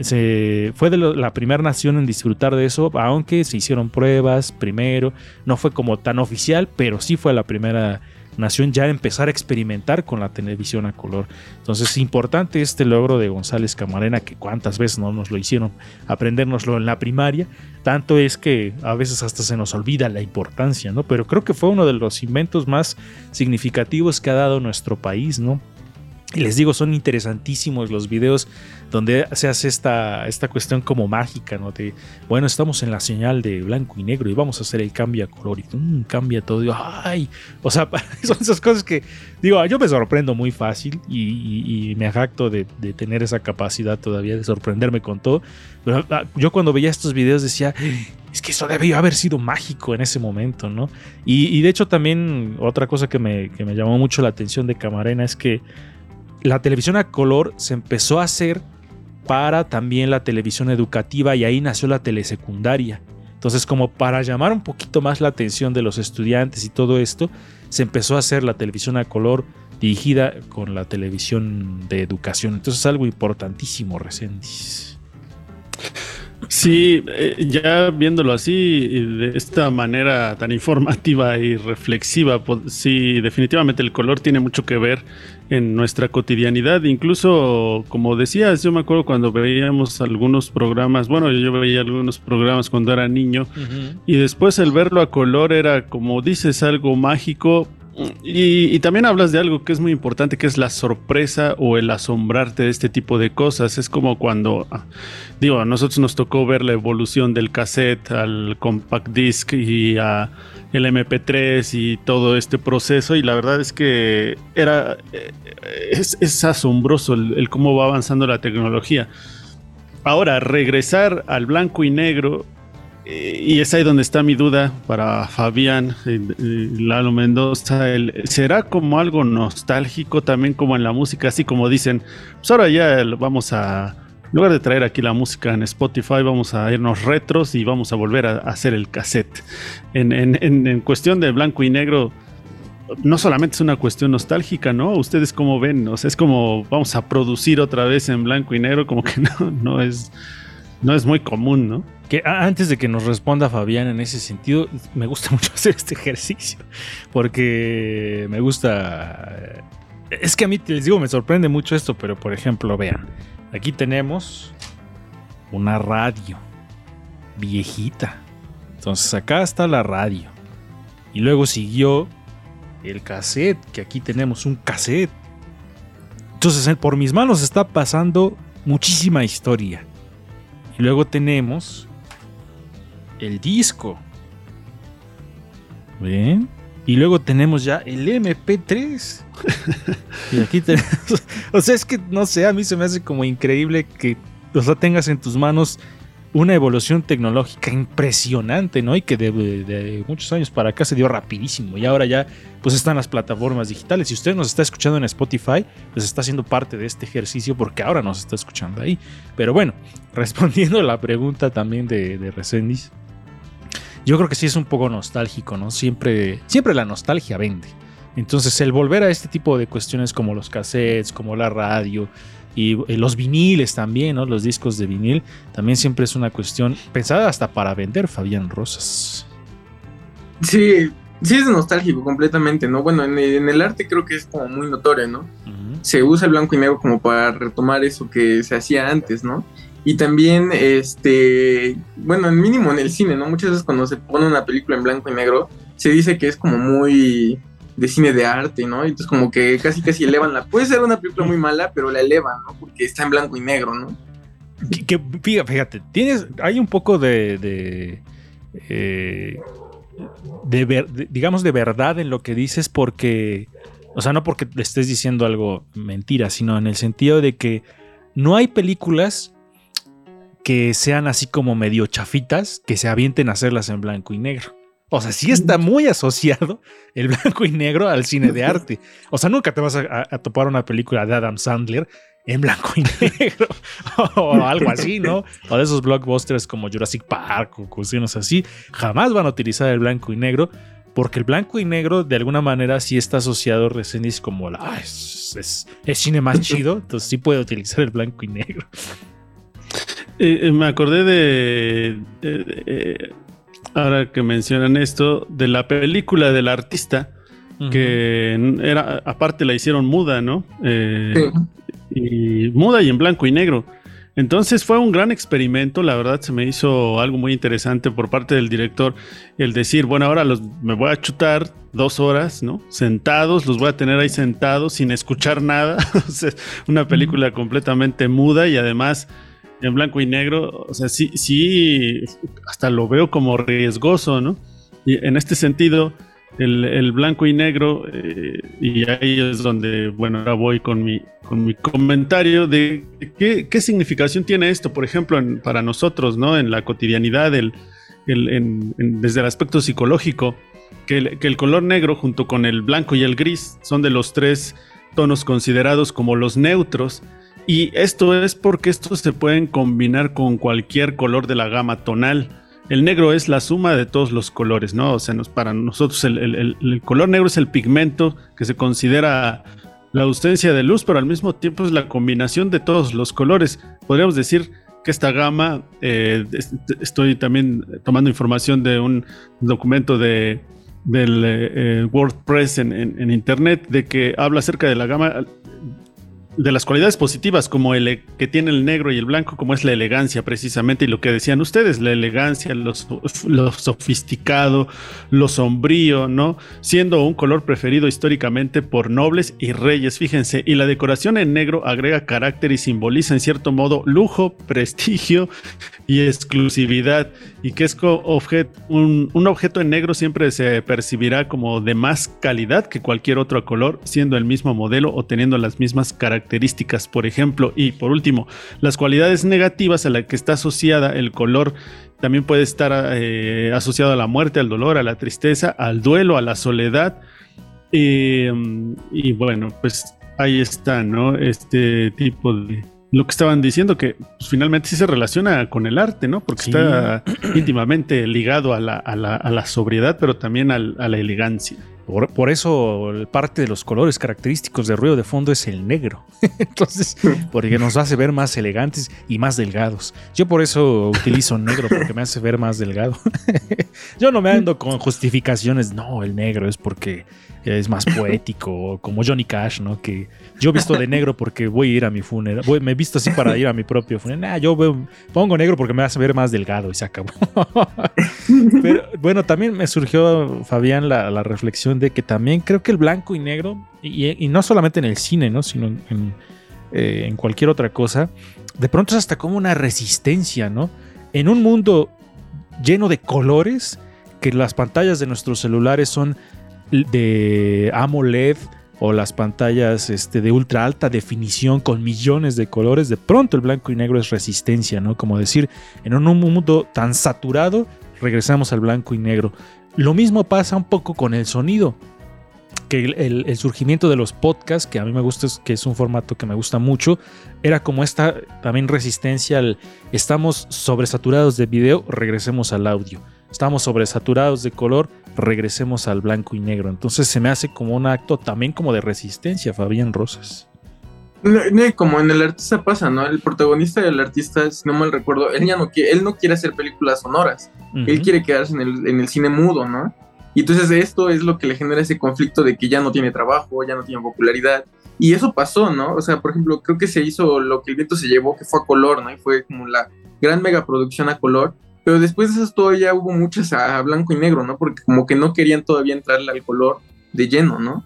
se, fue de la primera nación en disfrutar de eso, aunque se hicieron pruebas primero, no fue como tan oficial, pero sí fue la primera nación ya a empezar a experimentar con la televisión a color. Entonces es importante este logro de González Camarena, que cuántas veces no nos lo hicieron aprendérnoslo en la primaria, tanto es que a veces hasta se nos olvida la importancia, ¿no? Pero creo que fue uno de los inventos más significativos que ha dado nuestro país, ¿no? Y les digo, son interesantísimos los videos donde se hace esta, esta cuestión como mágica, ¿no? De, bueno, estamos en la señal de blanco y negro y vamos a hacer el cambio a color y mm, cambia todo. ¡ay! O sea, [laughs] son esas cosas que, digo, yo me sorprendo muy fácil y, me jacto de, tener esa capacidad todavía de sorprenderme con todo. Ah, yo cuando veía estos videos decía, es que eso debió haber sido mágico en ese momento, ¿no? Y, de hecho también otra cosa que me, que me llamó mucho la atención de Camarena es que la televisión a color se empezó a hacer para también la televisión educativa y ahí nació la telesecundaria. Entonces, como para llamar un poquito más la atención de los estudiantes y todo esto, se empezó a hacer la televisión a color dirigida con la televisión de educación. Entonces, es algo importantísimo, Resendiz. Sí, eh, ya viéndolo así, de esta manera tan informativa y reflexiva, pues, sí, definitivamente el color tiene mucho que ver en nuestra cotidianidad. Incluso, como decías, yo me acuerdo cuando veíamos algunos programas, bueno, yo veía algunos programas cuando era niño, y después el verlo a color era, como dices, algo mágico Y, también hablas de algo que es muy importante, que es la sorpresa o el asombrarte de este tipo de cosas. Es como cuando, ah, digo, a nosotros nos tocó ver la evolución del cassette al compact disc y a el MP3 y todo este proceso. Y la verdad es que era, eh, es, asombroso el cómo va avanzando la tecnología. Ahora, regresar al blanco y negro y es ahí donde está mi duda para Fabián Lalo Mendoza. ¿Será como algo nostálgico también como en la música? Así como dicen, pues ahora ya vamos a, en lugar de traer aquí la música en Spotify, vamos a irnos retros y vamos a volver a, hacer el cassette. En, cuestión de blanco y negro, no solamente es una cuestión nostálgica, ¿no? Ustedes cómo ven, o sea, es como vamos a producir otra vez en blanco y negro, como que [laughs] no es, no es muy común, ¿no? Que antes de que nos responda Fabián en ese sentido, me gusta [laughs] mucho hacer este ejercicio. Porque me gusta. Es que a mí, les digo, me sorprende mucho esto, pero por ejemplo, vean. Aquí tenemos una radio viejita. Entonces acá está la radio. Y luego siguió el cassette, que aquí tenemos un cassette. Entonces por mis manos está pasando muchísima historia. Y luego tenemos el disco. ¿Ven? Y luego tenemos ya el MP3. [laughs] y aquí tenemos. O sea, es que no sé, a mí se me hace como increíble que o tengas en tus manos una evolución tecnológica impresionante, ¿no? Y que de, muchos años para acá se dio rapidísimo. Y ahora ya, pues están las plataformas digitales. Si usted nos está escuchando en Spotify, pues está haciendo parte de este ejercicio porque ahora nos está escuchando ahí. Pero bueno, [laughs] respondiendo a la pregunta también de, de Resendiz, yo creo que sí es un poco nostálgico, ¿no? Siempre, siempre la nostalgia vende. Entonces, el volver a este tipo de cuestiones como los cassettes, como la radio, y eh, los viniles también, ¿no? Los discos de vinil también siempre es una cuestión pensada hasta para vender, Fabián Rosas. Sí, sí es nostálgico completamente, ¿no? Bueno, en, el arte creo que es como muy notorio, ¿no? Se usa el blanco y negro como para retomar eso que se hacía antes, ¿no? Y también, este, bueno, en mínimo en el cine, ¿no? Muchas veces cuando se pone una película en blanco y negro, se dice que es como muy de cine de arte, ¿no? Entonces como que casi casi elevan la... Puede ser una película muy mala, pero la elevan, ¿no? Porque está en blanco y negro, ¿no? Que, fíjate, tienes, hay un poco de, de, eh, digamos, de verdad en lo que dices porque, o sea, no porque le estés diciendo algo mentira, sino en el sentido de que no hay películas que sean así como medio chafitas que se avienten a hacerlas en blanco y negro. O sea, sí está muy asociado el blanco y negro al cine de arte. O sea, nunca te vas a, topar una película de Adam Sandler en blanco y negro [laughs] o algo así, ¿no? O de esos blockbusters como Jurassic Park o cuestiones así. Jamás van a utilizar el blanco y negro porque el blanco y negro de alguna manera sí está asociado recién como la, es, cine más [laughs] chido, entonces sí puede utilizar el blanco y negro. Eh, eh, me acordé de, ahora que mencionan esto, de la película del artista, que era, aparte la hicieron muda, ¿no? Eh, y muda y en blanco y negro. Entonces fue un gran experimento, la verdad se me hizo algo muy interesante por parte del director el decir, bueno, ahora los, me voy a chutar dos horas, ¿no? Sentados, los voy a tener ahí sentados sin escuchar nada. [laughs] una película completamente muda y además en blanco y negro, o sea, sí, sí, hasta lo veo como riesgoso, ¿no? Y en este sentido, el, blanco y negro, eh, y ahí es donde, bueno, ahora voy con mi, con mi comentario de qué, significación tiene esto, por ejemplo, para nosotros, ¿no? En la cotidianidad, el, desde el aspecto psicológico, que que el color negro junto con el blanco y el gris son de los tres tonos considerados como los neutros y esto es porque estos se pueden combinar con cualquier color de la gama tonal. El negro es la suma de todos los colores, ¿no? O sea, para nosotros el, color negro es el pigmento que se considera la ausencia de luz, pero al mismo tiempo es la combinación de todos los colores. Podríamos decir que esta gama, eh, estoy también tomando información de un documento de, del eh, WordPress en, en, internet, de que habla acerca de la gama de las cualidades positivas como el que tiene el negro y el blanco, como es la elegancia precisamente, y lo que decían ustedes, la elegancia, lo, sofisticado, lo sombrío, ¿no? Siendo un color preferido históricamente por nobles y reyes, fíjense, y la decoración en negro agrega carácter y simboliza en cierto modo lujo, prestigio y exclusividad, y que es un, objeto en negro siempre se percibirá como de más calidad que cualquier otro color, siendo el mismo modelo o teniendo las mismas características por ejemplo. Y por último, las cualidades negativas a las que está asociada el color también puede estar eh, asociado a la muerte, al dolor, a la tristeza, al duelo, a la soledad. y bueno, pues ahí está, ¿no? Este tipo de, lo que estaban diciendo, que pues, finalmente sí se relaciona con el arte, ¿no? Porque está íntimamente ligado a la, a la, a la sobriedad, pero también a la elegancia. Por, eso parte de los colores característicos de ruido de fondo es el negro. [laughs] Entonces, porque nos hace ver más elegantes y más delgados. Yo por eso utilizo negro, porque me hace ver más delgado. [laughs] Yo no me ando con justificaciones, no, el negro es porque es más poético, como Johnny Cash, ¿no? Que yo visto de negro porque voy a ir a mi funeral, me he visto así para ir a mi propio funeral. Yo pongo negro porque me hace ver más delgado y se acabó. [laughs] Pero bueno, también me surgió, Fabián, la, reflexión de que también creo que el blanco y negro, y, no solamente en el cine, ¿no? Sino en, eh, en cualquier otra cosa, de pronto es hasta como una resistencia, ¿no? En un mundo lleno de colores, que las pantallas de nuestros celulares son de AMOLED o las pantallas este, de ultra alta definición con millones de colores, de pronto el blanco y negro es resistencia, ¿no? Como decir, en un mundo tan saturado, regresamos al blanco y negro. Lo mismo pasa un poco con el sonido, que el, surgimiento de los podcasts, que a mí me gusta, que es un formato que me gusta mucho, era como esta también resistencia al estamos sobresaturados de video, regresemos al audio. Estamos sobresaturados de color, regresemos al blanco y negro. Entonces se me hace como un acto también como de resistencia, Fabián Rosas. Como en el artista pasa, ¿no? El protagonista del artista, si no mal recuerdo, él ya no quiere, él no quiere hacer películas sonoras. Él quiere quedarse en el, en el cine mudo, ¿no? Y entonces esto es lo que le genera ese conflicto de que ya no tiene trabajo, ya no tiene popularidad. Y eso pasó, ¿no? O sea, por ejemplo, creo que se hizo lo que el viento se llevó, que fue a color, ¿no? Y fue como la gran megaproducción a color. Pero después de eso todavía hubo muchas a blanco y negro, ¿no? Porque como que no querían todavía entrarle al color de lleno, ¿no?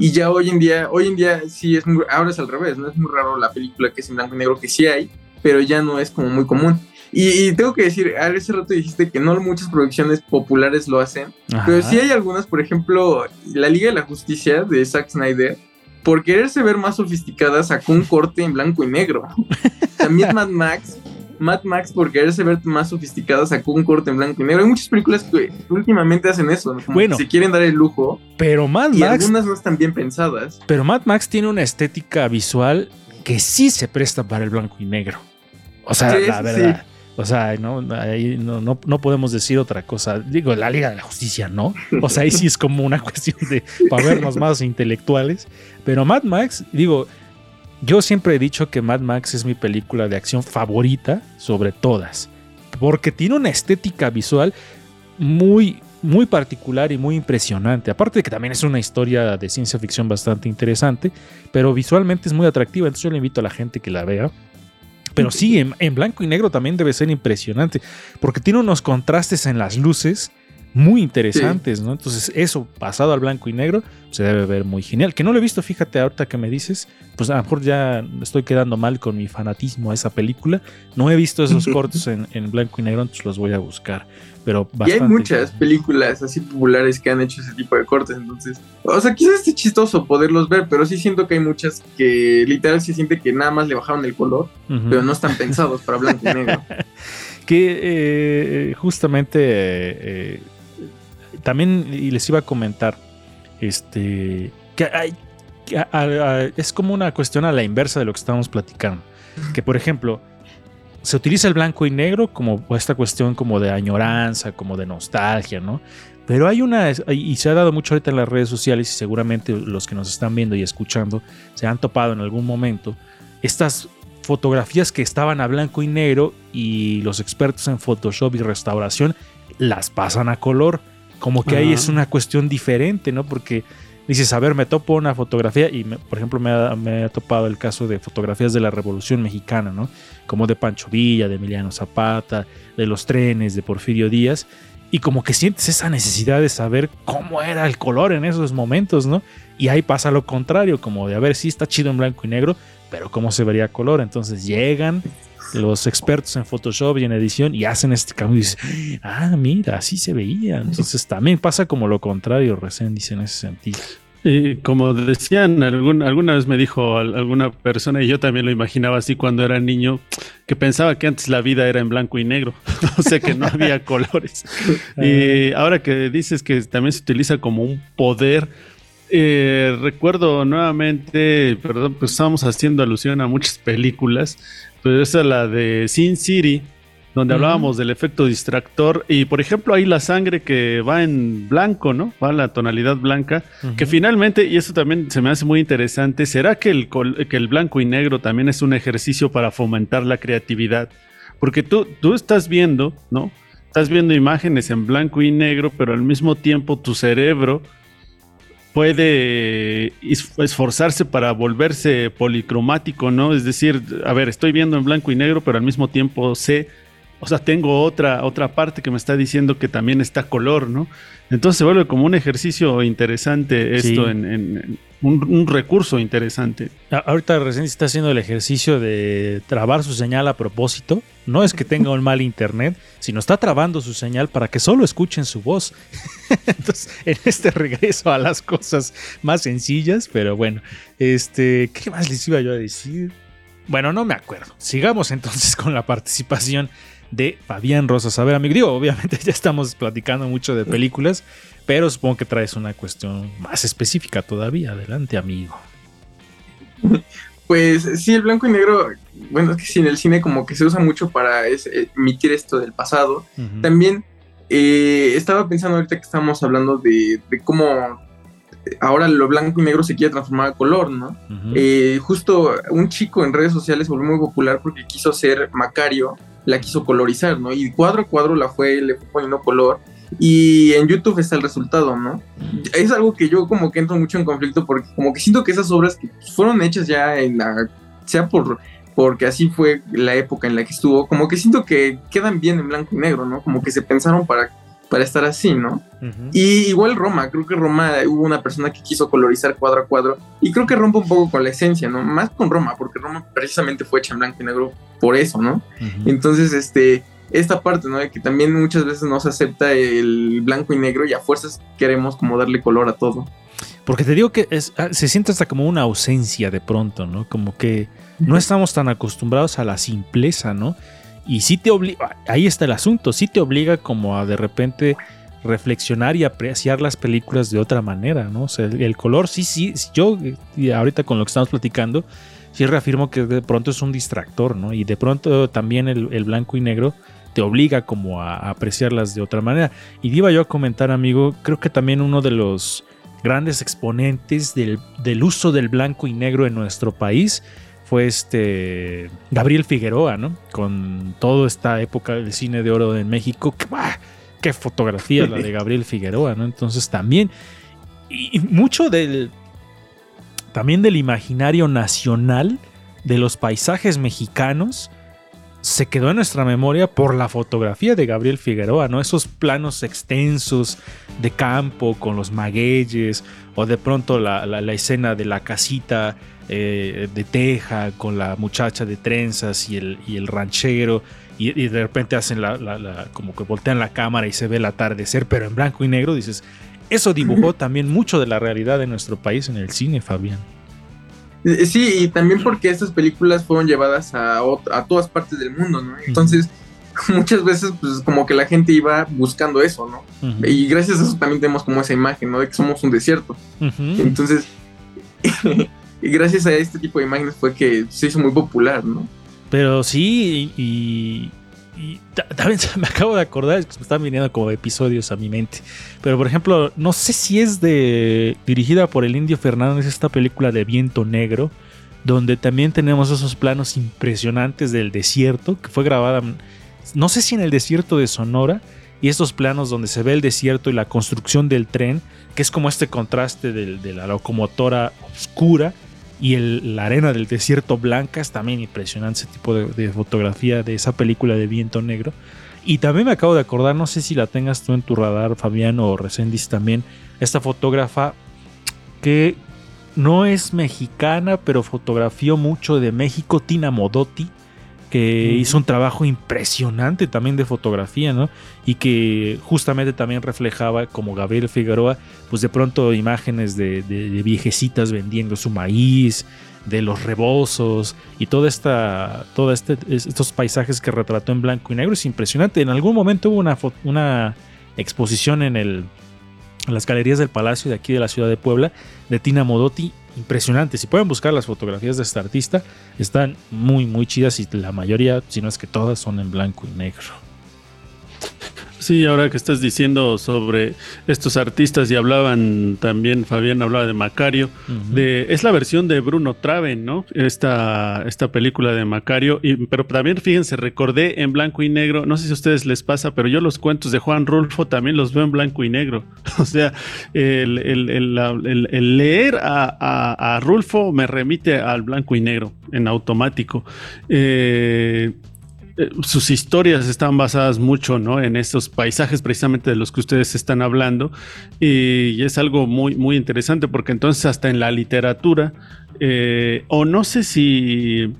Y ya hoy en día, hoy en día sí es muy, ahora es al revés, ¿no? Es muy raro la película que es en blanco y negro, que sí hay, pero ya no es como muy común. Y, tengo que decir, hace rato dijiste que no muchas producciones populares lo hacen, pero sí hay algunas, por ejemplo, la Liga de la Justicia de Zack Snyder, por quererse ver más sofisticada, sacó un corte en blanco y negro. [laughs] También Mad Max Mad Max, por quererse ver más sofisticado, sacó un corte en blanco y negro. Hay muchas películas que últimamente hacen eso, bueno, se quieren dar el lujo. Pero Mad y Algunas no están bien pensadas. Pero Mad Max tiene una estética visual que sí se presta para el blanco y negro. O sea, la verdad. O sea, no, no, no, podemos decir otra cosa. Digo, la Liga de la Justicia, ¿no? O sea, ahí sí es como una [laughs] cuestión de para vernos [laughs] más intelectuales. Pero Mad Max, digo, yo siempre he dicho que Mad Max es mi película de acción favorita sobre todas, porque tiene una estética visual muy, muy particular y muy impresionante. Aparte de que también es una historia de ciencia ficción bastante interesante, pero visualmente es muy atractiva, entonces yo le invito a la gente que la vea. Pero sí, en, blanco y negro también debe ser impresionante, porque tiene unos contrastes en las luces muy interesantes, ¿no? Entonces, eso pasado al blanco y negro se debe ver muy genial. Que no lo he visto, fíjate, ahorita que me dices, pues a lo mejor ya estoy quedando mal con mi fanatismo a esa película. No he visto esos [laughs] cortes en, blanco y negro, entonces los voy a buscar. Pero y hay muchas películas así populares que han hecho ese tipo de cortes, entonces, o sea, quizás esté chistoso poderlos ver, pero sí siento que hay muchas que literal se siente que nada más le bajaron el color, pero no están pensados para blanco y negro. [laughs] que eh, justamente eh, también les iba a comentar, este, que hay, es como una cuestión a la inversa de lo que estamos platicando. Que por ejemplo, se utiliza el blanco y negro como esta cuestión como de añoranza, como de nostalgia, ¿no? Pero hay una, y se ha dado mucho ahorita en las redes sociales y seguramente los que nos están viendo y escuchando se han topado en algún momento, estas fotografías que estaban a blanco y negro y los expertos en Photoshop y restauración las pasan a color. Como que ahí es una cuestión diferente, ¿no? Porque dices, a ver, me topo una fotografía y, por ejemplo, me ha, me ha, topado el caso de fotografías de la Revolución Mexicana, ¿no? Como de Pancho Villa, de Emiliano Zapata, de los trenes, de Porfirio Díaz, y como que sientes esa necesidad de saber cómo era el color en esos momentos, ¿no? Y ahí pasa lo contrario, como de a ver si está chido en blanco y negro, pero cómo se vería color. Entonces llegan los expertos en Photoshop y en edición y hacen este cambio y dicen, ah, mira, así se veía. Entonces también pasa como lo contrario, recién dice en ese sentido. Y como decían, alguna vez me dijo alguna persona, y yo también lo imaginaba así cuando era niño, que pensaba que antes la vida era en blanco y negro, [laughs] o sea que no había [laughs] colores. Y ahora que dices que también se utiliza como un poder, eh, recuerdo nuevamente, perdón, pues estábamos haciendo alusión a muchas películas, pero esa es la de Sin City, donde hablábamos del efecto distractor y por ejemplo ahí la sangre que va en blanco, ¿no? Va en la tonalidad blanca, que finalmente, y eso también se me hace muy interesante, ¿será que el, que el blanco y negro también es un ejercicio para fomentar la creatividad? Porque tú, tú estás viendo, ¿no? Estás viendo imágenes en blanco y negro, pero al mismo tiempo tu cerebro puede esforzarse para volverse policromático, ¿no? Es decir, a ver, estoy viendo en blanco y negro, pero al mismo tiempo sé o sea, tengo otra, otra parte que me está diciendo que también está color, ¿no? Entonces se vuelve como un ejercicio interesante esto, en, un, recurso interesante. Ahorita recién está haciendo el ejercicio de trabar su señal a propósito. No es que tenga un mal internet, sino está trabando su señal para que solo escuchen su voz. [laughs] Entonces, en este regreso a las cosas más sencillas, pero bueno, este, ¿qué más les iba yo a decir? Bueno, no me acuerdo. Sigamos entonces con la participación de Fabián Rosas. A ver, amigo, digo, obviamente [laughs] ya estamos platicando mucho de películas, pero supongo que traes una cuestión más específica todavía. Adelante, amigo. Pues sí, el blanco y negro, bueno, es que sí, en el cine como que se usa mucho para emitir esto del pasado. También eh, estaba pensando ahorita que estamos hablando de, cómo ahora lo blanco y negro se quiere transformar a color, ¿no? Eh, justo un chico en redes sociales volvió muy popular porque quiso ser Macario la quiso colorizar, ¿no? Y cuadro a cuadro la fue, le fue poniendo color. Y en YouTube está el resultado, ¿no? Es algo que yo como que entro mucho en conflicto porque como que siento que esas obras que fueron hechas ya en la... sea por porque así fue la época en la que estuvo, como que siento que quedan bien en blanco y negro, ¿no? Como que se pensaron para para estar así, ¿no? Y igual Roma, creo que Roma hubo una persona que quiso colorizar cuadro a cuadro y creo que rompe un poco con la esencia, ¿no? Más con Roma, porque Roma precisamente fue hecha en blanco y negro por eso, ¿no? Entonces, este, esta parte, ¿no? De que también muchas veces no se acepta el blanco y negro y a fuerzas queremos como darle color a todo. Porque te digo que es, ah, se siente hasta como una ausencia de pronto, ¿no? Como que no estamos tan acostumbrados a la simpleza, ¿no? Y sí te obliga, ahí está el asunto, sí te obliga como a de repente reflexionar y apreciar las películas de otra manera, ¿no? O sea, el, color, sí, sí, yo ahorita con lo que estamos platicando, sí reafirmo que de pronto es un distractor, ¿no? Y de pronto también el, blanco y negro te obliga como a, apreciarlas de otra manera. Y iba yo a comentar, amigo, creo que también uno de los grandes exponentes del, del uso del blanco y negro en nuestro país fue este Gabriel Figueroa, ¿no? Con toda esta época del cine de oro en México. ¡Qué fotografía la de [laughs] Gabriel Figueroa, ¿no? Entonces también, y mucho del, también del imaginario nacional de los paisajes mexicanos se quedó en nuestra memoria por la fotografía de Gabriel Figueroa, ¿no? Esos planos extensos de campo con los magueyes o de pronto la, la escena de la casita eh, de teja con la muchacha de trenzas y el, y el ranchero y, de repente hacen la, como que voltean la cámara y se ve el atardecer pero en blanco y negro dices eso dibujó [laughs] también mucho de la realidad de nuestro país en el cine Fabián eh, Sí, y también porque estas películas fueron llevadas a, a todas partes del mundo, ¿no? Entonces, [laughs] muchas veces, pues como que la gente iba buscando eso, ¿no? Y gracias a eso también tenemos como esa imagen, ¿no? De que somos un desierto. Entonces, [laughs] y gracias a este tipo de imágenes fue que se hizo muy popular, ¿no? Pero sí, y, también me [laughs] acabo de acordar, que me están viniendo como episodios a mi mente. Pero por ejemplo, no sé si es de dirigida por el Indio Fernández esta película de Viento Negro, donde también tenemos esos planos impresionantes del desierto, que fue grabada, no sé si en el desierto de Sonora, y estos planos donde se ve el desierto y la construcción del tren, que es como este contraste de la locomotora oscura y la arena del desierto blanca, es también impresionante ese tipo de, fotografía de esa película de viento negro. Y también me acabo de acordar, no sé si la tengas tú en tu radar, Fabián o Resendiz también, esta fotógrafa que no es mexicana, pero fotografió mucho de México, Tina Modotti que hizo un trabajo impresionante también de fotografía, ¿no? Y que justamente también reflejaba, como Gabriel Figueroa, pues de pronto imágenes de, viejecitas vendiendo su maíz, de los rebozos y toda esta, todos este, estos paisajes que retrató en blanco y negro. Es impresionante. En algún momento hubo una, una exposición en, el, en las galerías del Palacio de aquí de la ciudad de Puebla de Tina Modotti impresionante. Si pueden buscar las fotografías de este artista, están muy, muy chidas y la mayoría, si no es que todas, son en blanco y negro. Sí, ahora que estás diciendo sobre estos artistas y hablaban también, Fabián hablaba de Macario, de, es la versión de Bruno Traven, ¿no? Esta, esta película de Macario, y, pero también fíjense, recordé en blanco y negro, no sé si a ustedes les pasa, pero yo los cuentos de Juan Rulfo también los veo en blanco y negro. [laughs] O sea, el, leer a, a, Rulfo me remite al blanco y negro en automático. Eh, sus historias están basadas mucho ¿no? en estos paisajes precisamente de los que ustedes están hablando y es algo muy, muy interesante porque entonces hasta en la literatura eh, o no sé si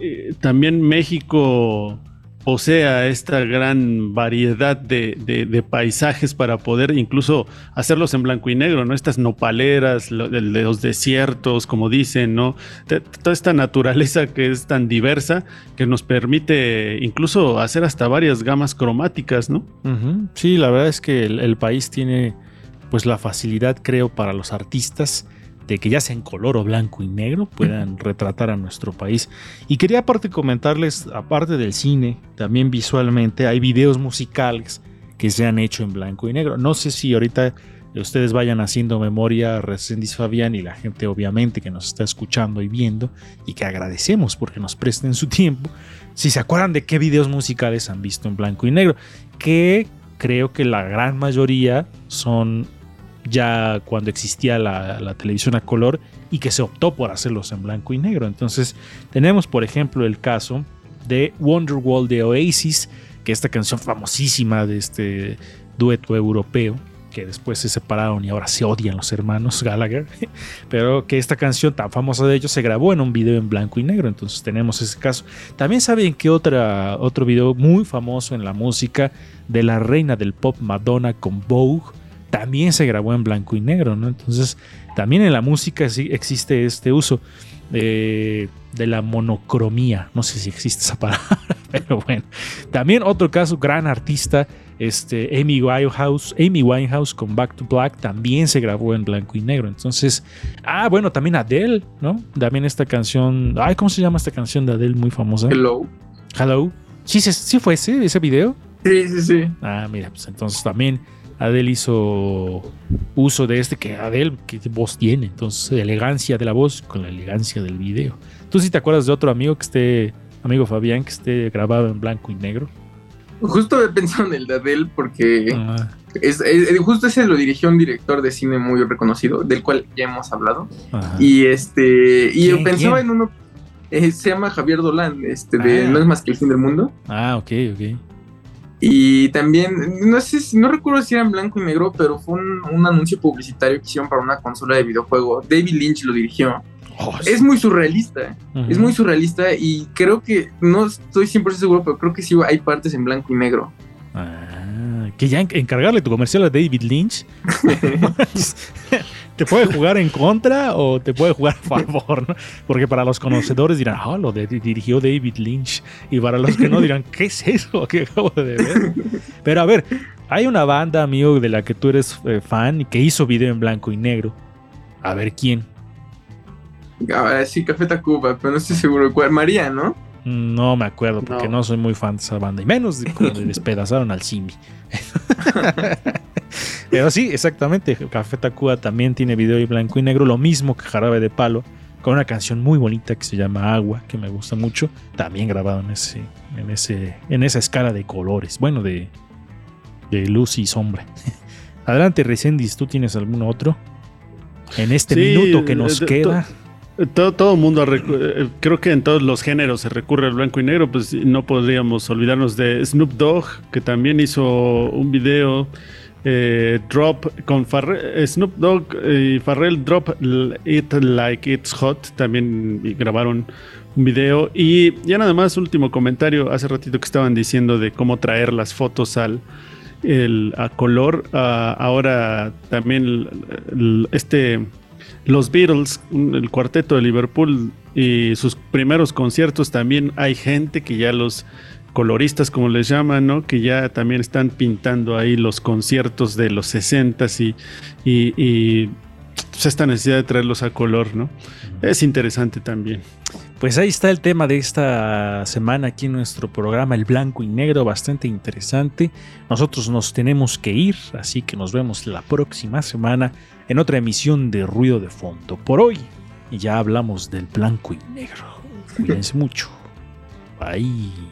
eh, también México posea esta gran variedad de, paisajes para poder incluso hacerlos en blanco y negro, ¿no? Estas nopaleras, de los desiertos, como dicen, ¿no? toda esta naturaleza que es tan diversa que nos permite incluso hacer hasta varias gamas cromáticas, ¿no? Sí, la verdad es que el país tiene pues la facilidad, creo, para los artistas de que ya sea en color o blanco y negro puedan retratar a nuestro país. Y quería aparte comentarles, aparte del cine, también visualmente hay videos musicales que se han hecho en blanco y negro. No sé si ahorita ustedes vayan haciendo memoria, Resendiz Fabián y la gente obviamente que nos está escuchando y viendo y que agradecemos porque nos presten su tiempo, si se acuerdan de qué videos musicales han visto en blanco y negro, que creo que la gran mayoría son ya cuando existía la, televisión a color y que se optó por hacerlos en blanco y negro. Entonces tenemos por ejemplo el caso de Wonderwall de Oasis, que esta canción famosísima de este dueto europeo, que después se separaron y ahora se odian los hermanos Gallagher, [laughs] pero que esta canción tan famosa de ellos se grabó en un video en blanco y negro, entonces tenemos ese caso. También saben que otra, otro video muy famoso en la música de la reina del pop Madonna con Vogue, también se grabó en blanco y negro, ¿no? Entonces, también en la música sí existe este uso de, la monocromía. No sé si existe esa [laughs] palabra, pero bueno. También otro caso, gran artista, este, Amy Winehouse, Amy Winehouse con Back to Black también se grabó en blanco y negro. Entonces, ah, bueno, también Adele, ¿no? También esta canción, ay, ¿cómo se llama esta canción de Adele muy famosa? Hello. Hello. Sí, sí, fue ese, ese video. Sí, sí, sí. Ah, mira, pues entonces también Adele hizo uso de este que Adele, que voz tiene, entonces elegancia de la voz con la elegancia del video. ¿Tú sí te acuerdas de otro amigo que esté, amigo Fabián, que esté grabado en blanco y negro? Justo he pensado en el de Adele porque ah. es, justo ese lo dirigió un director de cine muy reconocido, del cual ya hemos hablado. Y este y yo pensaba en uno eh, se llama Javier Dolan, este de ah. No es más que el fin del mundo. Ah, ok, ok. Y también, no sé, no recuerdo si era en blanco y negro, pero fue un, anuncio publicitario que hicieron para una consola de videojuego. David Lynch lo dirigió. Oh, es muy surrealista, es muy surrealista y creo que, no estoy 100% seguro, pero creo que sí hay partes en blanco y negro. Ah, que ya encargarle tu comercial a David Lynch. [laughs] [laughs] [laughs] te puede jugar en contra o te puede jugar a favor, ¿no? Porque para los conocedores dirán, oh, lo dirigió David Lynch. Y para los que no dirán, ¿qué es eso que acabo de ver? Pero a ver, hay una banda, amigo, de la que tú eres eh, fan y que hizo video en blanco y negro. A ver quién. Ahora sí, Café Tacuba, pero no estoy seguro cuál. María, ¿no? No me acuerdo porque no, soy muy fan de esa banda. Y menos cuando despedazaron al Simi. [laughs] Pero sí, exactamente. Café Tacuba también tiene video en blanco y negro, lo mismo que Jarabe de Palo, con una canción muy bonita que se llama Agua, que me gusta mucho, también grabado en ese, en ese, en esa escala de colores, bueno, de, de luz y sombra. [laughs] Adelante, Resendis, ¿tú tienes algún otro? En este minuto que nos queda. Todo, todo mundo, eh, creo que en todos los géneros se recurre al blanco y negro, pues no podríamos olvidarnos de Snoop Dogg, que también hizo un video eh, Drop con eh, Snoop Dogg y Farrell Drop It Like It's Hot, también grabaron un video. Y ya nada más, último comentario, hace ratito que estaban diciendo de cómo traer las fotos al a color. ahora también este los Beatles, el cuarteto de Liverpool y sus primeros conciertos también hay gente que ya los coloristas como les llaman, ¿no? Que ya también están pintando ahí los conciertos de los 60 y, y, y pues, esta necesidad de traerlos a color, ¿no? Es interesante también. Pues ahí está el tema de esta semana aquí en nuestro programa, el blanco y negro, bastante interesante. Nosotros nos tenemos que ir, así que nos vemos la próxima semana en otra emisión de Ruido de Fondo. Por hoy ya hablamos del blanco y negro. Cuídense [laughs] mucho. Bye.